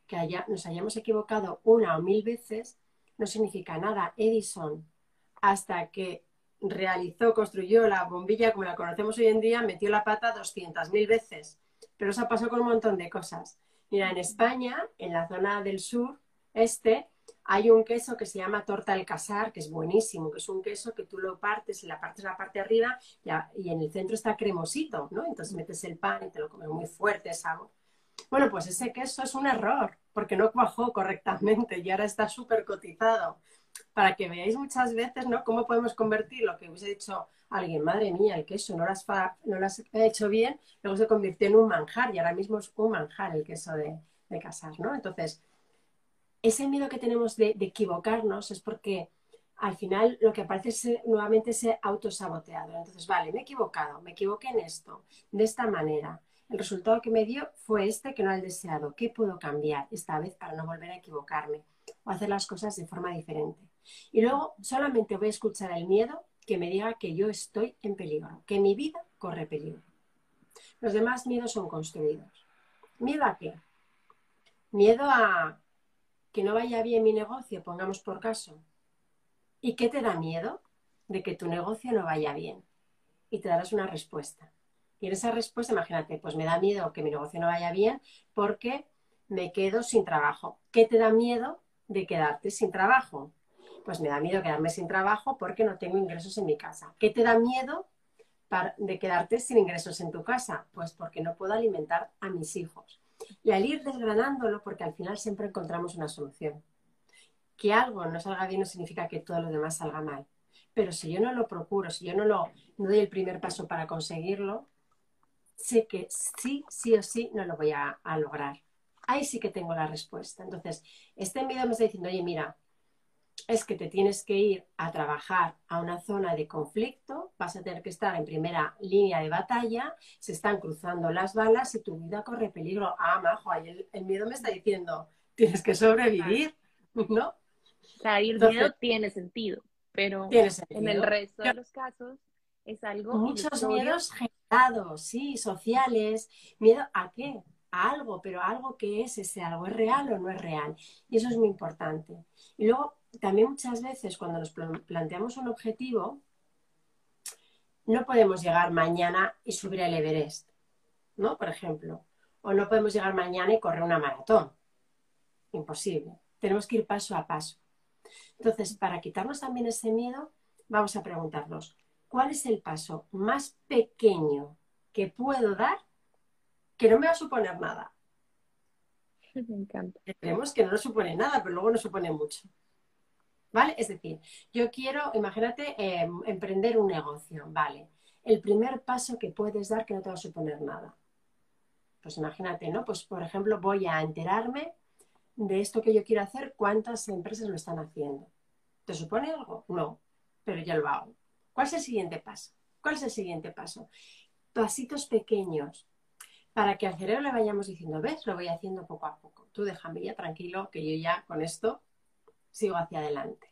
[SPEAKER 3] Que nos hayamos equivocado una o mil veces no significa nada. Edison, hasta que realizó, construyó la bombilla como la conocemos hoy en día, metió la pata 200.000 veces. Pero eso pasó con un montón de cosas. Mira, en España, en la zona del sur, este, hay un queso que se llama torta del casar, que es buenísimo, que es un queso que tú lo partes y la partes la parte de arriba y, en el centro está cremosito, ¿no? Entonces metes el pan y te lo comes muy fuerte, sabor. Bueno, pues ese queso es un error, porque no cuajó correctamente y ahora está súper cotizado. Para que veáis muchas veces, ¿no? Cómo podemos convertir lo que hubiese dicho alguien, madre mía, el queso no lo has, no lo has hecho bien, luego se convirtió en un manjar y ahora mismo es un manjar el queso de, de casar, ¿no? Entonces, ese miedo que tenemos de, equivocarnos es porque al final lo que aparece es nuevamente ese autosaboteado. Entonces, vale, me he equivocado, me equivoqué en esto, de esta manera. El resultado que me dio fue este que no el deseado. ¿Qué puedo cambiar esta vez para no volver a equivocarme o hacer las cosas de forma diferente? Y luego solamente voy a escuchar el miedo que me diga que yo estoy en peligro, que mi vida corre peligro. Los demás miedos son construidos. ¿Miedo a qué? Miedo a que no vaya bien mi negocio, pongamos por caso. ¿Y qué te da miedo? De que tu negocio no vaya bien. Y te darás una respuesta. Y en esa respuesta, imagínate, pues me da miedo que mi negocio no vaya bien porque me quedo sin trabajo. ¿Qué te da miedo de quedarte sin trabajo? Pues me da miedo quedarme sin trabajo porque no tengo ingresos en mi casa. ¿Qué te da miedo de quedarte sin ingresos en tu casa? Pues porque no puedo alimentar a mis hijos. Y al ir desgranándolo, porque al final siempre encontramos una solución. Que algo no salga bien no significa que todo lo demás salga mal. Pero si yo no lo procuro, si yo no, lo, no doy el primer paso para conseguirlo, sé que sí, sí o sí no lo voy a, lograr. Ahí sí que tengo la respuesta. Entonces, este miedo me está diciendo, oye, mira, es que te tienes que ir a trabajar a una zona de conflicto, vas a tener que estar en primera línea de batalla, se están cruzando las balas y tu vida corre peligro. Ah, majo, ahí el, miedo me está diciendo, tienes que sobrevivir, ¿no?
[SPEAKER 2] O sea, el miedo tiene sentido, pero en el resto de los casos es algo...
[SPEAKER 3] Muchos miedos generados, sí, sociales. ¿Miedo a qué? A algo, pero algo que es ese algo, ¿es real o no es real? Y eso es muy importante. Y luego también muchas veces cuando nos planteamos un objetivo, no podemos llegar mañana y subir el Everest, ¿no? Por ejemplo. O no podemos llegar mañana y correr una maratón. Imposible. Tenemos que ir paso a paso. Entonces, para quitarnos también ese miedo, vamos a preguntarnos, ¿cuál es el paso más pequeño que puedo dar que no me va a suponer nada? *laughs*
[SPEAKER 2] Me encanta.
[SPEAKER 3] Creemos que no nos supone nada, pero luego nos supone mucho. ¿Vale? Es decir, yo quiero, imagínate, em, emprender un negocio, ¿vale? El primer paso que puedes dar que no te va a suponer nada. Pues imagínate, ¿no? Pues por ejemplo, voy a enterarme de esto que yo quiero hacer, ¿cuántas empresas lo están haciendo? ¿Te supone algo? No, pero ya lo hago. ¿Cuál es el siguiente paso? ¿Cuál es el siguiente paso? Pasitos pequeños para que al cerebro le vayamos diciendo, ves, lo voy haciendo poco a poco. Tú déjame ya tranquilo que yo ya con esto sigo hacia adelante.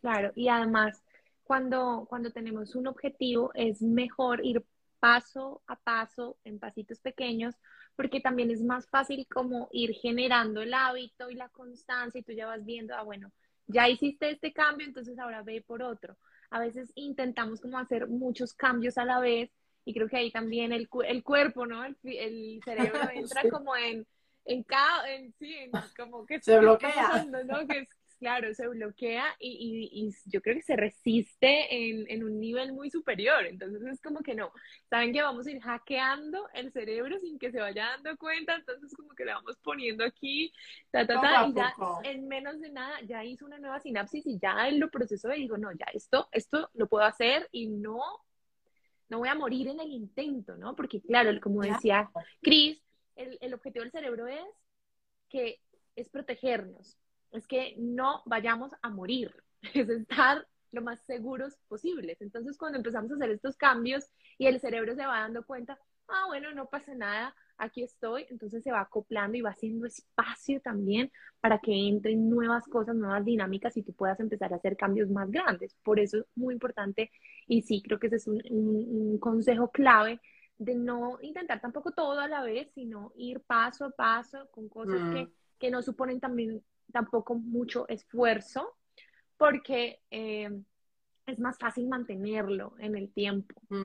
[SPEAKER 2] Claro, y además, cuando, cuando tenemos un objetivo, es mejor ir paso a paso, en pasitos pequeños, porque también es más fácil como ir generando el hábito y la constancia y tú ya vas viendo, ah, bueno, ya hiciste este cambio, entonces ahora ve por otro. A veces intentamos como hacer muchos cambios a la vez y creo que ahí también el, el cuerpo, ¿no? El, el cerebro *laughs* entra como en, en cada, en, sí, en, como que
[SPEAKER 3] se bloquea. *laughs*
[SPEAKER 2] ¿no? Que es, claro, se bloquea y, y, y, yo creo que se resiste en, en, un nivel muy superior. Entonces es como que no, saben que vamos a ir hackeando el cerebro sin que se vaya dando cuenta, entonces como que le vamos poniendo aquí, ta, ta, ta, y ya en menos de nada ya hizo una nueva sinapsis y ya en lo proceso y digo, no, ya esto, esto lo puedo hacer y no, no voy a morir en el intento, ¿no? Porque claro, como decía Cris, el, el objetivo del cerebro es que es protegernos, es que no vayamos a morir, *laughs* es estar lo más seguros posibles. Entonces, cuando empezamos a hacer estos cambios y el cerebro se va dando cuenta, ah, bueno, no pasa nada, aquí estoy, entonces se va acoplando y va haciendo espacio también para que entren nuevas cosas, nuevas dinámicas y tú puedas empezar a hacer cambios más grandes. Por eso es muy importante y sí, creo que ese es un, un, un consejo clave de no intentar tampoco todo a la vez, sino ir paso a paso con cosas mm. que, que no suponen también tampoco mucho esfuerzo, porque eh, es más fácil mantenerlo en el tiempo. Mm.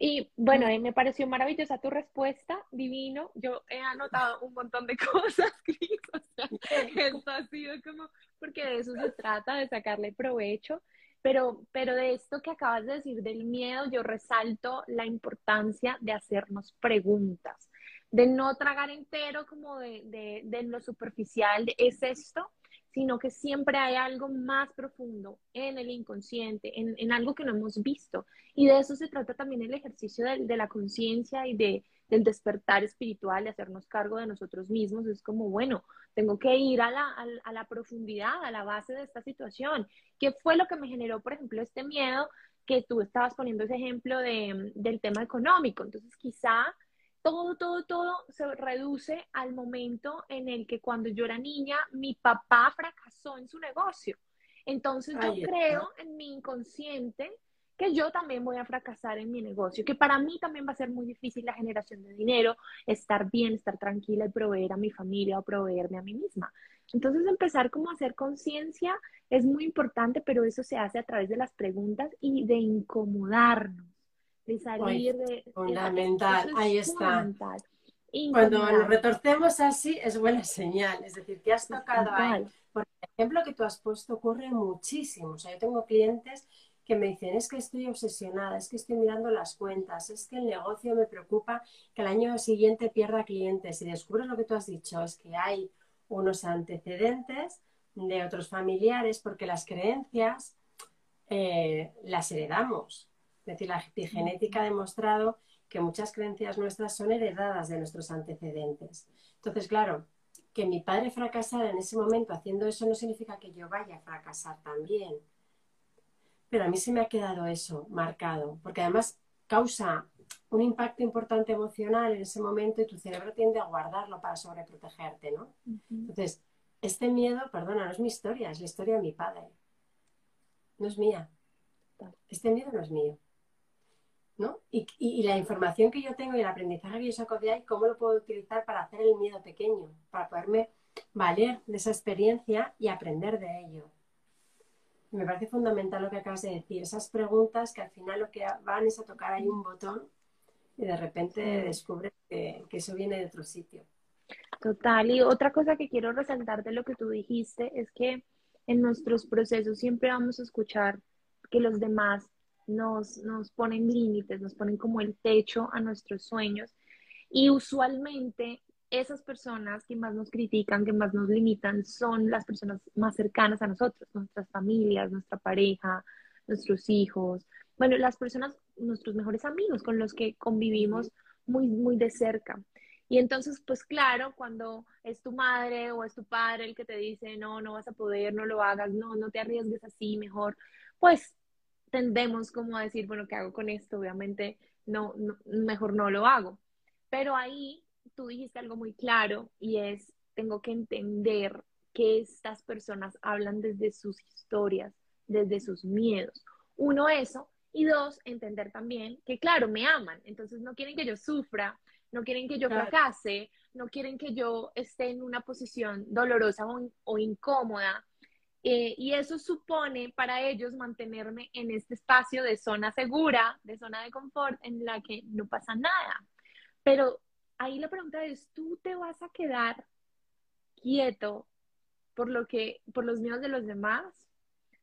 [SPEAKER 2] Y bueno, mm. me pareció maravillosa tu respuesta, divino. Yo he anotado un montón de *laughs* cosas, Cris. O sea, esto ha sido como, porque de eso se trata, de sacarle provecho. Pero, pero de esto que acabas de decir del miedo, yo resalto la importancia de hacernos preguntas de no tragar entero como de, de, de lo superficial, es esto, sino que siempre hay algo más profundo en el inconsciente, en, en, algo que no hemos visto. Y de eso se trata también el ejercicio de, de la conciencia y de, del despertar espiritual, de hacernos cargo de nosotros mismos. Es como, bueno, tengo que ir a la, a la profundidad, a la base de esta situación. ¿Qué fue lo que me generó, por ejemplo, este miedo que tú estabas poniendo ese ejemplo de, del tema económico? Entonces, quizá todo, todo, todo se reduce al momento en el que cuando yo era niña, mi papá fracasó en su negocio. Entonces yo creo en mi inconsciente que yo también voy a fracasar en mi negocio, que para mí también va a ser muy difícil la generación de dinero, estar bien, estar tranquila y proveer a mi familia o proveerme a mí misma. Entonces empezar como a hacer conciencia es muy importante, pero eso se hace a través de las preguntas y de incomodarnos de salir de...
[SPEAKER 3] Fundamental, ahí está. Cuando nos retorcemos así es buena señal, es decir, que has tocado ahí. Por ejemplo, que tú has puesto ocurre muchísimo. O sea, yo tengo clientes que me dicen, es que estoy obsesionada, es que estoy mirando las cuentas, es que el negocio me preocupa que el año siguiente pierda clientes. Y descubres lo que tú has dicho, es que hay unos antecedentes de otros familiares porque las creencias eh, las heredamos. Es decir, la epigenética ha demostrado que muchas creencias nuestras son heredadas de nuestros antecedentes. Entonces, claro, que mi padre fracasara en ese momento haciendo eso no significa que yo vaya a fracasar también. Pero a mí se me ha quedado eso marcado, porque además causa un impacto importante emocional en ese momento y tu cerebro tiende a guardarlo para sobreprotegerte, ¿no? Entonces, este miedo, perdona, no es mi historia, es la historia de mi padre. No es mía. Este miedo no es mío. ¿No? Y, la información que yo tengo y el aprendizaje que yo saco de ahí, ¿cómo lo puedo utilizar para hacer el miedo pequeño? Para poderme valer de esa experiencia y aprender de ello. Me parece fundamental lo que acabas de decir, esas preguntas que al final lo que van es a tocar ahí un botón y de repente descubres que eso viene de otro sitio.
[SPEAKER 2] Total, y otra cosa que quiero resaltar de lo que tú dijiste es que en nuestros procesos siempre vamos a escuchar que los demás nos, nos ponen límites, nos ponen como el techo a nuestros sueños y usualmente esas personas que más nos critican, que más nos limitan, son las personas más cercanas a nosotros, nuestras familias, nuestra pareja, nuestros hijos, bueno, las personas, nuestros mejores amigos con los que convivimos muy, muy de cerca. Y entonces, pues claro, cuando es tu madre o es tu padre el que te dice, no, no vas a poder, no lo hagas, no, no te arriesgues así, mejor, pues tendemos como a decir, bueno, ¿qué hago con esto? Obviamente, no, mejor no lo hago. Pero ahí tú dijiste algo muy claro y es, tengo que entender que estas personas hablan desde sus historias, desde sus miedos. Uno, eso. Y dos, entender también que, claro, me aman. Entonces no quieren que yo sufra, no quieren que yo fracase, no quieren que yo esté en una posición dolorosa o, incómoda. Eh, y eso supone para ellos mantenerme en este espacio de zona segura, de zona de confort, en la que no pasa nada. Pero ahí la pregunta es, ¿tú te vas a quedar quieto por lo que, por los miedos de los demás?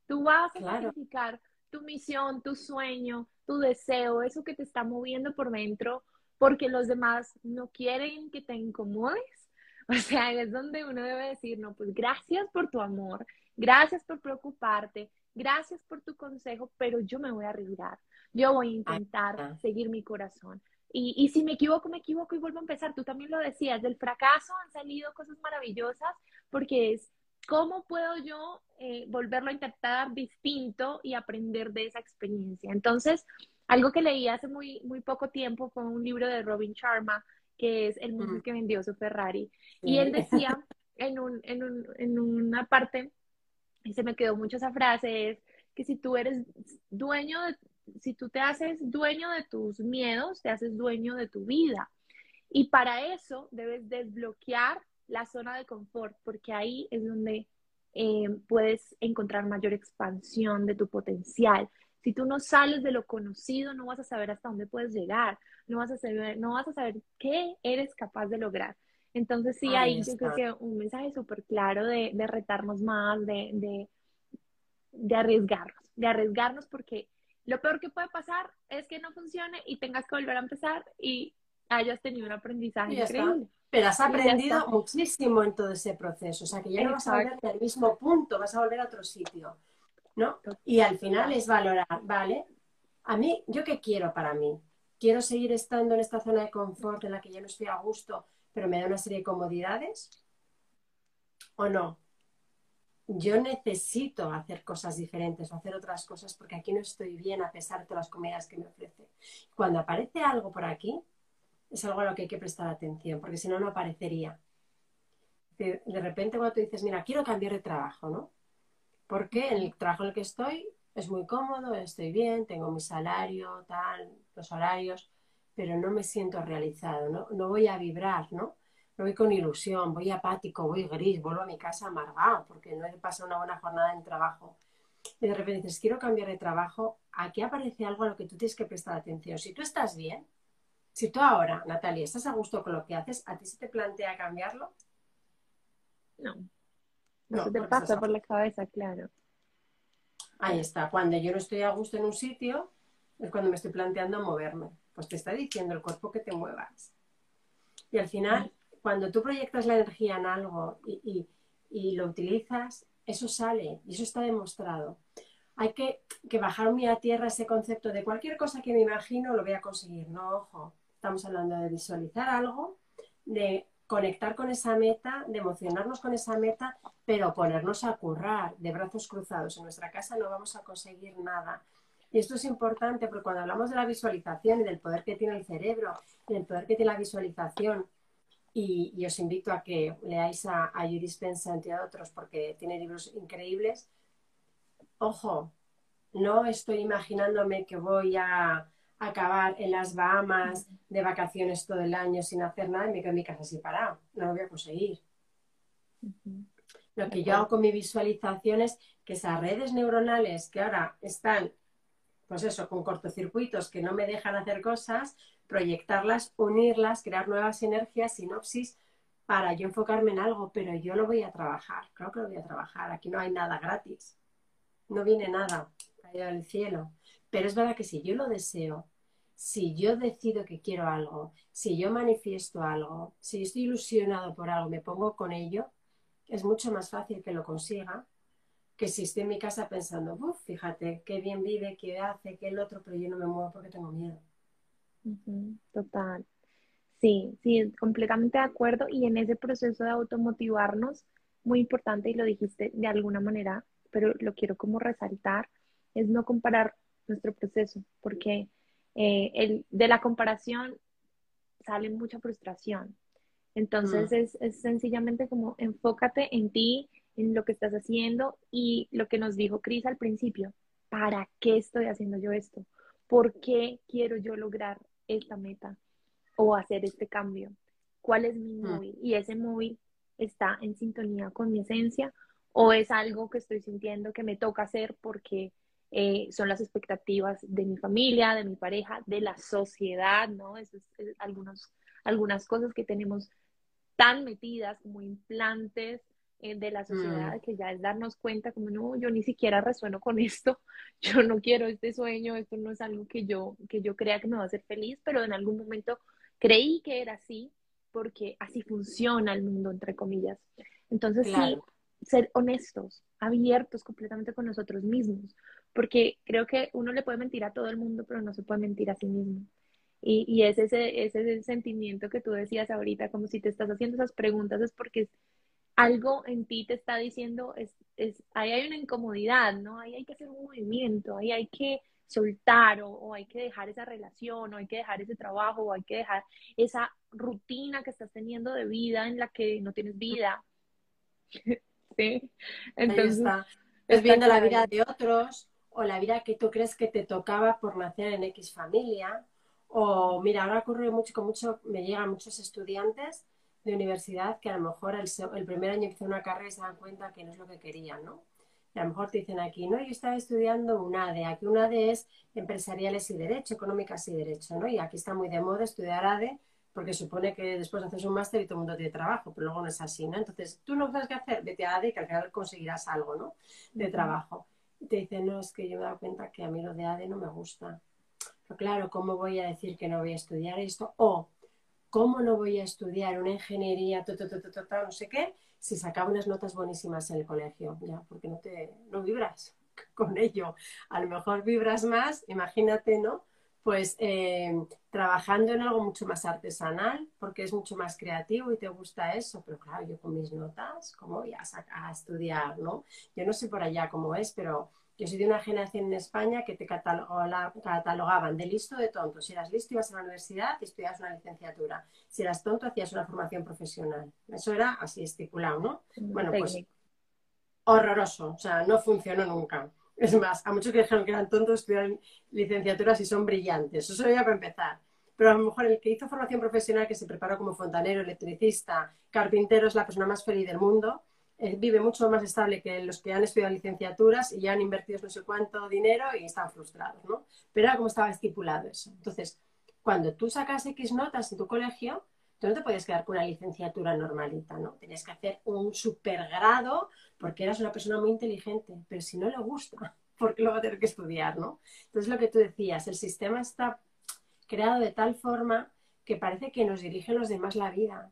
[SPEAKER 2] Tú vas a sacrificar tu misión, tu sueño, tu deseo, eso que te está moviendo por dentro, porque los demás no quieren que te incomodes. *laughs* O sea, es donde uno debe decir, no, pues gracias por tu amor, gracias por preocuparte, gracias por tu consejo, pero yo me voy a arriesgar, yo voy a intentar seguir mi corazón. Y, y, si me equivoco, me equivoco y vuelvo a empezar. Tú también lo decías, del fracaso han salido cosas maravillosas porque es ¿Cómo puedo yo eh, volverlo a intentar distinto y aprender de esa experiencia? Entonces, algo que leí hace muy, muy poco tiempo fue un libro de Robin Sharma, que es El mundo que vendió su Ferrari. Y él decía *laughs* en, un, en, un, en una parte, y se me quedó mucho esa frase, es que si tú eres dueño de, si tú te haces dueño de tus miedos, te haces dueño de tu vida. Y para eso debes desbloquear la zona de confort, porque ahí es donde eh, puedes encontrar mayor expansión de tu potencial. Si tú no sales de lo conocido, no vas a saber hasta dónde puedes llegar, no vas a saber, no vas a saber qué eres capaz de lograr. Entonces sí, ahí, yo creo que un mensaje súper claro de, de, retarnos más, de, de, de arriesgarnos, de arriesgarnos porque lo peor que puede pasar es que no funcione y tengas que volver a empezar y hayas tenido un aprendizaje increíble.
[SPEAKER 3] Pero has aprendido muchísimo en todo ese proceso. O sea, que ya no vas a volver al mismo punto, vas a volver a otro sitio. ¿No? Y al final es valorar, ¿vale? A mí, ¿yo qué quiero para mí? ¿Quiero seguir estando en esta zona de confort en la que ya no estoy a gusto, pero me da una serie de comodidades? ¿O no? Yo necesito hacer cosas diferentes o hacer otras cosas porque aquí no estoy bien a pesar de todas las comidas que me ofrece. Cuando aparece algo por aquí, es algo a lo que hay que prestar atención, porque si no, no aparecería. De, repente cuando tú dices, mira, quiero cambiar de trabajo, ¿no? Porque en el trabajo en el que estoy es muy cómodo, estoy bien, tengo mi salario, tal, los horarios, pero no me siento realizado, ¿no? No voy a vibrar, ¿no? No voy con ilusión, voy apático, voy gris, vuelvo a mi casa amargado porque no he pasado una buena jornada en trabajo. Y de repente dices, quiero cambiar de trabajo, aquí aparece algo a lo que tú tienes que prestar atención. Si tú estás bien, si tú ahora, Natalia, estás a gusto con lo que haces, ¿a ti se te plantea cambiarlo?
[SPEAKER 2] No. No, se te pasa por la cabeza, claro.
[SPEAKER 3] Ahí está. Cuando yo no estoy a gusto en un sitio, es cuando me estoy planteando moverme. Pues te está diciendo el cuerpo que te muevas. Y al final, cuando tú proyectas la energía en algo y, lo utilizas, eso sale y eso está demostrado. Hay que, que bajar muy a tierra ese concepto de cualquier cosa que me imagino lo voy a conseguir. No, ojo Estamos hablando de visualizar algo, de conectar con esa meta, de emocionarnos con esa meta, pero ponernos a currar de brazos cruzados. En nuestra casa no vamos a conseguir nada. Y esto es importante porque cuando hablamos de la visualización y del poder que tiene el cerebro y del poder que tiene la visualización, y, os invito a que leáis a, a Yuri Spencer, entre otros, porque tiene libros increíbles. Ojo, no estoy imaginándome que voy a acabar en las Bahamas de vacaciones todo el año sin hacer nada y me quedo en mi casa así parado. No lo voy a conseguir. Lo que yo hago con mi visualización es que esas redes neuronales que ahora están, pues eso, con cortocircuitos que no me dejan hacer cosas, proyectarlas, unirlas, crear nuevas sinergias, sinopsis, para yo enfocarme en algo, pero yo lo voy a trabajar, creo que lo voy a trabajar. Aquí no hay nada gratis, no viene nada caído del cielo. Pero es verdad que si yo lo deseo, si yo decido que quiero algo, si yo manifiesto algo, si estoy ilusionado por algo, me pongo con ello, es mucho más fácil que lo consiga que si estoy en mi casa pensando, uff, fíjate, qué bien vive, qué hace, qué el otro, pero yo no me muevo porque tengo miedo.
[SPEAKER 2] Total. Sí, sí, completamente de acuerdo. Y en ese proceso de automotivarnos, muy importante, y lo dijiste de alguna manera, pero lo quiero como resaltar, es no comparar nuestro proceso, porque eh, el, de la comparación sale mucha frustración. Entonces mm. es, es sencillamente como enfócate en ti, en lo que estás haciendo y lo que nos dijo Cris al principio, ¿para qué estoy haciendo yo esto? ¿Por qué quiero yo lograr esta meta o hacer este cambio? ¿Cuál es mi mm. móvil? Y ese móvil está en sintonía con mi esencia o es algo que estoy sintiendo que me toca hacer porque eh, son las expectativas de mi familia, de mi pareja, de la sociedad, ¿no? Eso es, algunos, algunas cosas que tenemos tan metidas como implantes eh, de la mm. sociedad que ya es darnos cuenta como no, yo ni siquiera resueno con esto, *laughs* yo no quiero este sueño, esto no es algo que yo, que yo crea que me va a hacer feliz, pero en algún momento creí que era así porque así funciona el mundo, entre comillas. Entonces sí, ser honestos, abiertos completamente con nosotros mismos, porque creo que uno le puede mentir a todo el mundo, pero no se puede mentir a sí mismo. Y, y es ese, ese es el sentimiento que tú decías ahorita, como si te estás haciendo esas preguntas, es porque algo en ti te está diciendo, es, es, ahí hay una incomodidad, ¿no? Ahí hay que hacer un movimiento, ahí hay que soltar o, o, hay que dejar esa relación o hay que dejar ese trabajo o hay que dejar esa rutina que estás teniendo de vida en la que no tienes vida. *laughs*
[SPEAKER 3] sí. Entonces, es viendo la vida de otros o la vida que tú crees que te tocaba por nacer en X familia. O mira, ahora ocurre mucho, con mucho, me llegan muchos estudiantes de universidad que a lo mejor el, el primer año que una carrera se dan cuenta que no es lo que querían, ¿no? Y a lo mejor te dicen aquí, no, yo estaba estudiando UNADE, aquí UNADE es empresariales y derecho, económicas y derecho, ¿no? Y aquí está muy de moda estudiar ADE porque supone que después haces un máster y todo el mundo tiene trabajo, pero luego no es así, ¿no? Entonces, tú no sabes qué hacer, vete a ADE que al final conseguirás algo, ¿no? De trabajo. Y te dicen, no, es que yo me he dado cuenta que a mí lo de ADE no me gusta. Pero claro, ¿cómo voy a decir que no voy a estudiar esto? O, ¿cómo no voy a estudiar una ingeniería, no sé qué, si sacaba unas notas buenísimas en el colegio? Ya, porque no te, no vibras *laughs* con ello. A lo mejor vibras más, imagínate, ¿no? Pues eh, trabajando en algo mucho más artesanal, porque es mucho más creativo y te gusta eso, pero claro, yo con mis notas, ¿cómo voy a, a estudiar, no? Yo no sé por allá cómo es, pero yo soy de una generación en España que te catalogaban de listo de tonto. Si eras listo ibas a la universidad y estudiabas una licenciatura. Si eras tonto hacías una formación profesional. Eso era así estipulado, ¿no? Bueno, pues horroroso. O sea, no funcionó nunca. Es más, a muchos que dijeron que eran tontos estudiar licenciaturas y son brillantes. Eso sería para empezar. Pero a lo mejor el que hizo formación profesional, que se preparó como fontanero, electricista, carpintero, es la persona más feliz del mundo eh, vive mucho más estable que los que han estudiado licenciaturas y ya han invertido no sé cuánto dinero y están frustrados, ¿no? Pero era como estaba estipulado eso. Entonces, cuando tú sacas X notas en tu colegio, tú no te puedes quedar con una licenciatura normalita, ¿no? Tenías que hacer un supergrado porque eras una persona muy inteligente, pero si no le gusta, *laughs* ¿por qué lo va a tener que estudiar, no? Entonces, lo que tú decías, el sistema está creado de tal forma que parece que nos dirigen los demás la vida.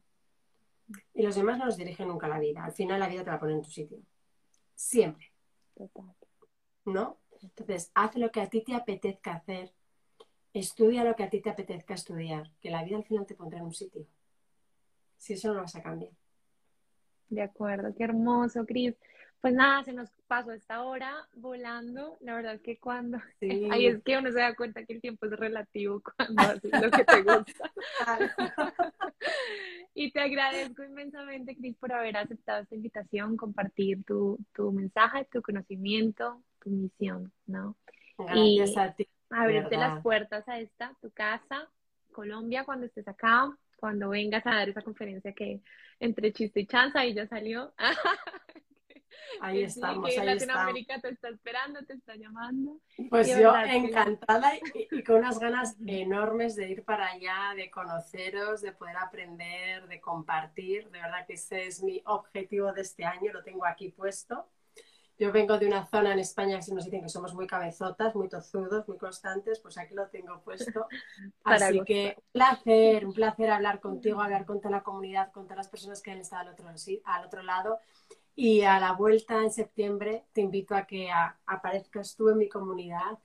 [SPEAKER 3] Y los demás no nos dirigen nunca la vida. Al final la vida te la pone en tu sitio. Siempre. ¿No? Entonces, haz lo que a ti te apetezca hacer. Estudia lo que a ti te apetezca estudiar. Que la vida al final te pondrá en un sitio. Si eso no lo vas a cambiar.
[SPEAKER 2] De acuerdo, qué hermoso, Cris. Pues nada, se nos pasó esta hora volando. La verdad es que cuando... *laughs* Ahí es que uno se da cuenta que el tiempo es relativo cuando haces lo que te *laughs* gusta. Y te agradezco inmensamente, Cris, por haber aceptado esta invitación, compartir tu, tu mensaje, tu conocimiento, tu misión, ¿no?
[SPEAKER 3] Gracias y a ti.
[SPEAKER 2] Abrirte las puertas a esta, tu casa, Colombia, cuando estés acá, cuando vengas a dar esa conferencia que entre chiste y chanza y ya salió. *laughs*
[SPEAKER 3] Ahí estamos, que
[SPEAKER 2] ahí Latinoamérica te está esperando, te está llamando.
[SPEAKER 3] Pues yo encantada y, con unas ganas enormes de ir para allá, de conoceros, de poder aprender, de compartir. De verdad que ese es mi objetivo de este año, lo tengo aquí puesto. Yo vengo de una zona en España que nos dicen que somos muy cabezotas, muy tozudos, muy constantes, pues aquí lo tengo puesto. *laughs* Así que un placer, un placer hablar contigo, hablar con toda la comunidad, con todas las personas que han estado al otro, al otro lado. Y a la vuelta en septiembre te invito a que aparezcas tú en mi comunidad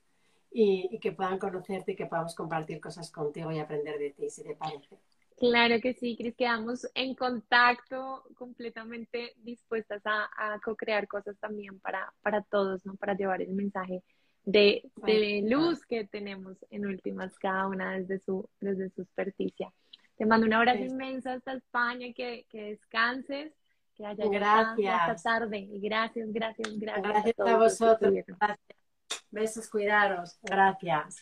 [SPEAKER 3] y, que puedan conocerte y que podamos compartir cosas contigo y aprender de ti, si te parece.
[SPEAKER 2] Claro que sí, Cris, quedamos en contacto, completamente dispuestas a, a co-crear cosas también para, para todos, ¿no? Para llevar el mensaje de, de luz que tenemos en últimas, cada una desde su, desde su experticia. Te mando un abrazo inmenso hasta España, que, que descanses, que haya gracias. esta tarde. Gracias, gracias, gracias.
[SPEAKER 3] Gracias a, a vosotros. Gracias. Besos, cuidaros. Gracias.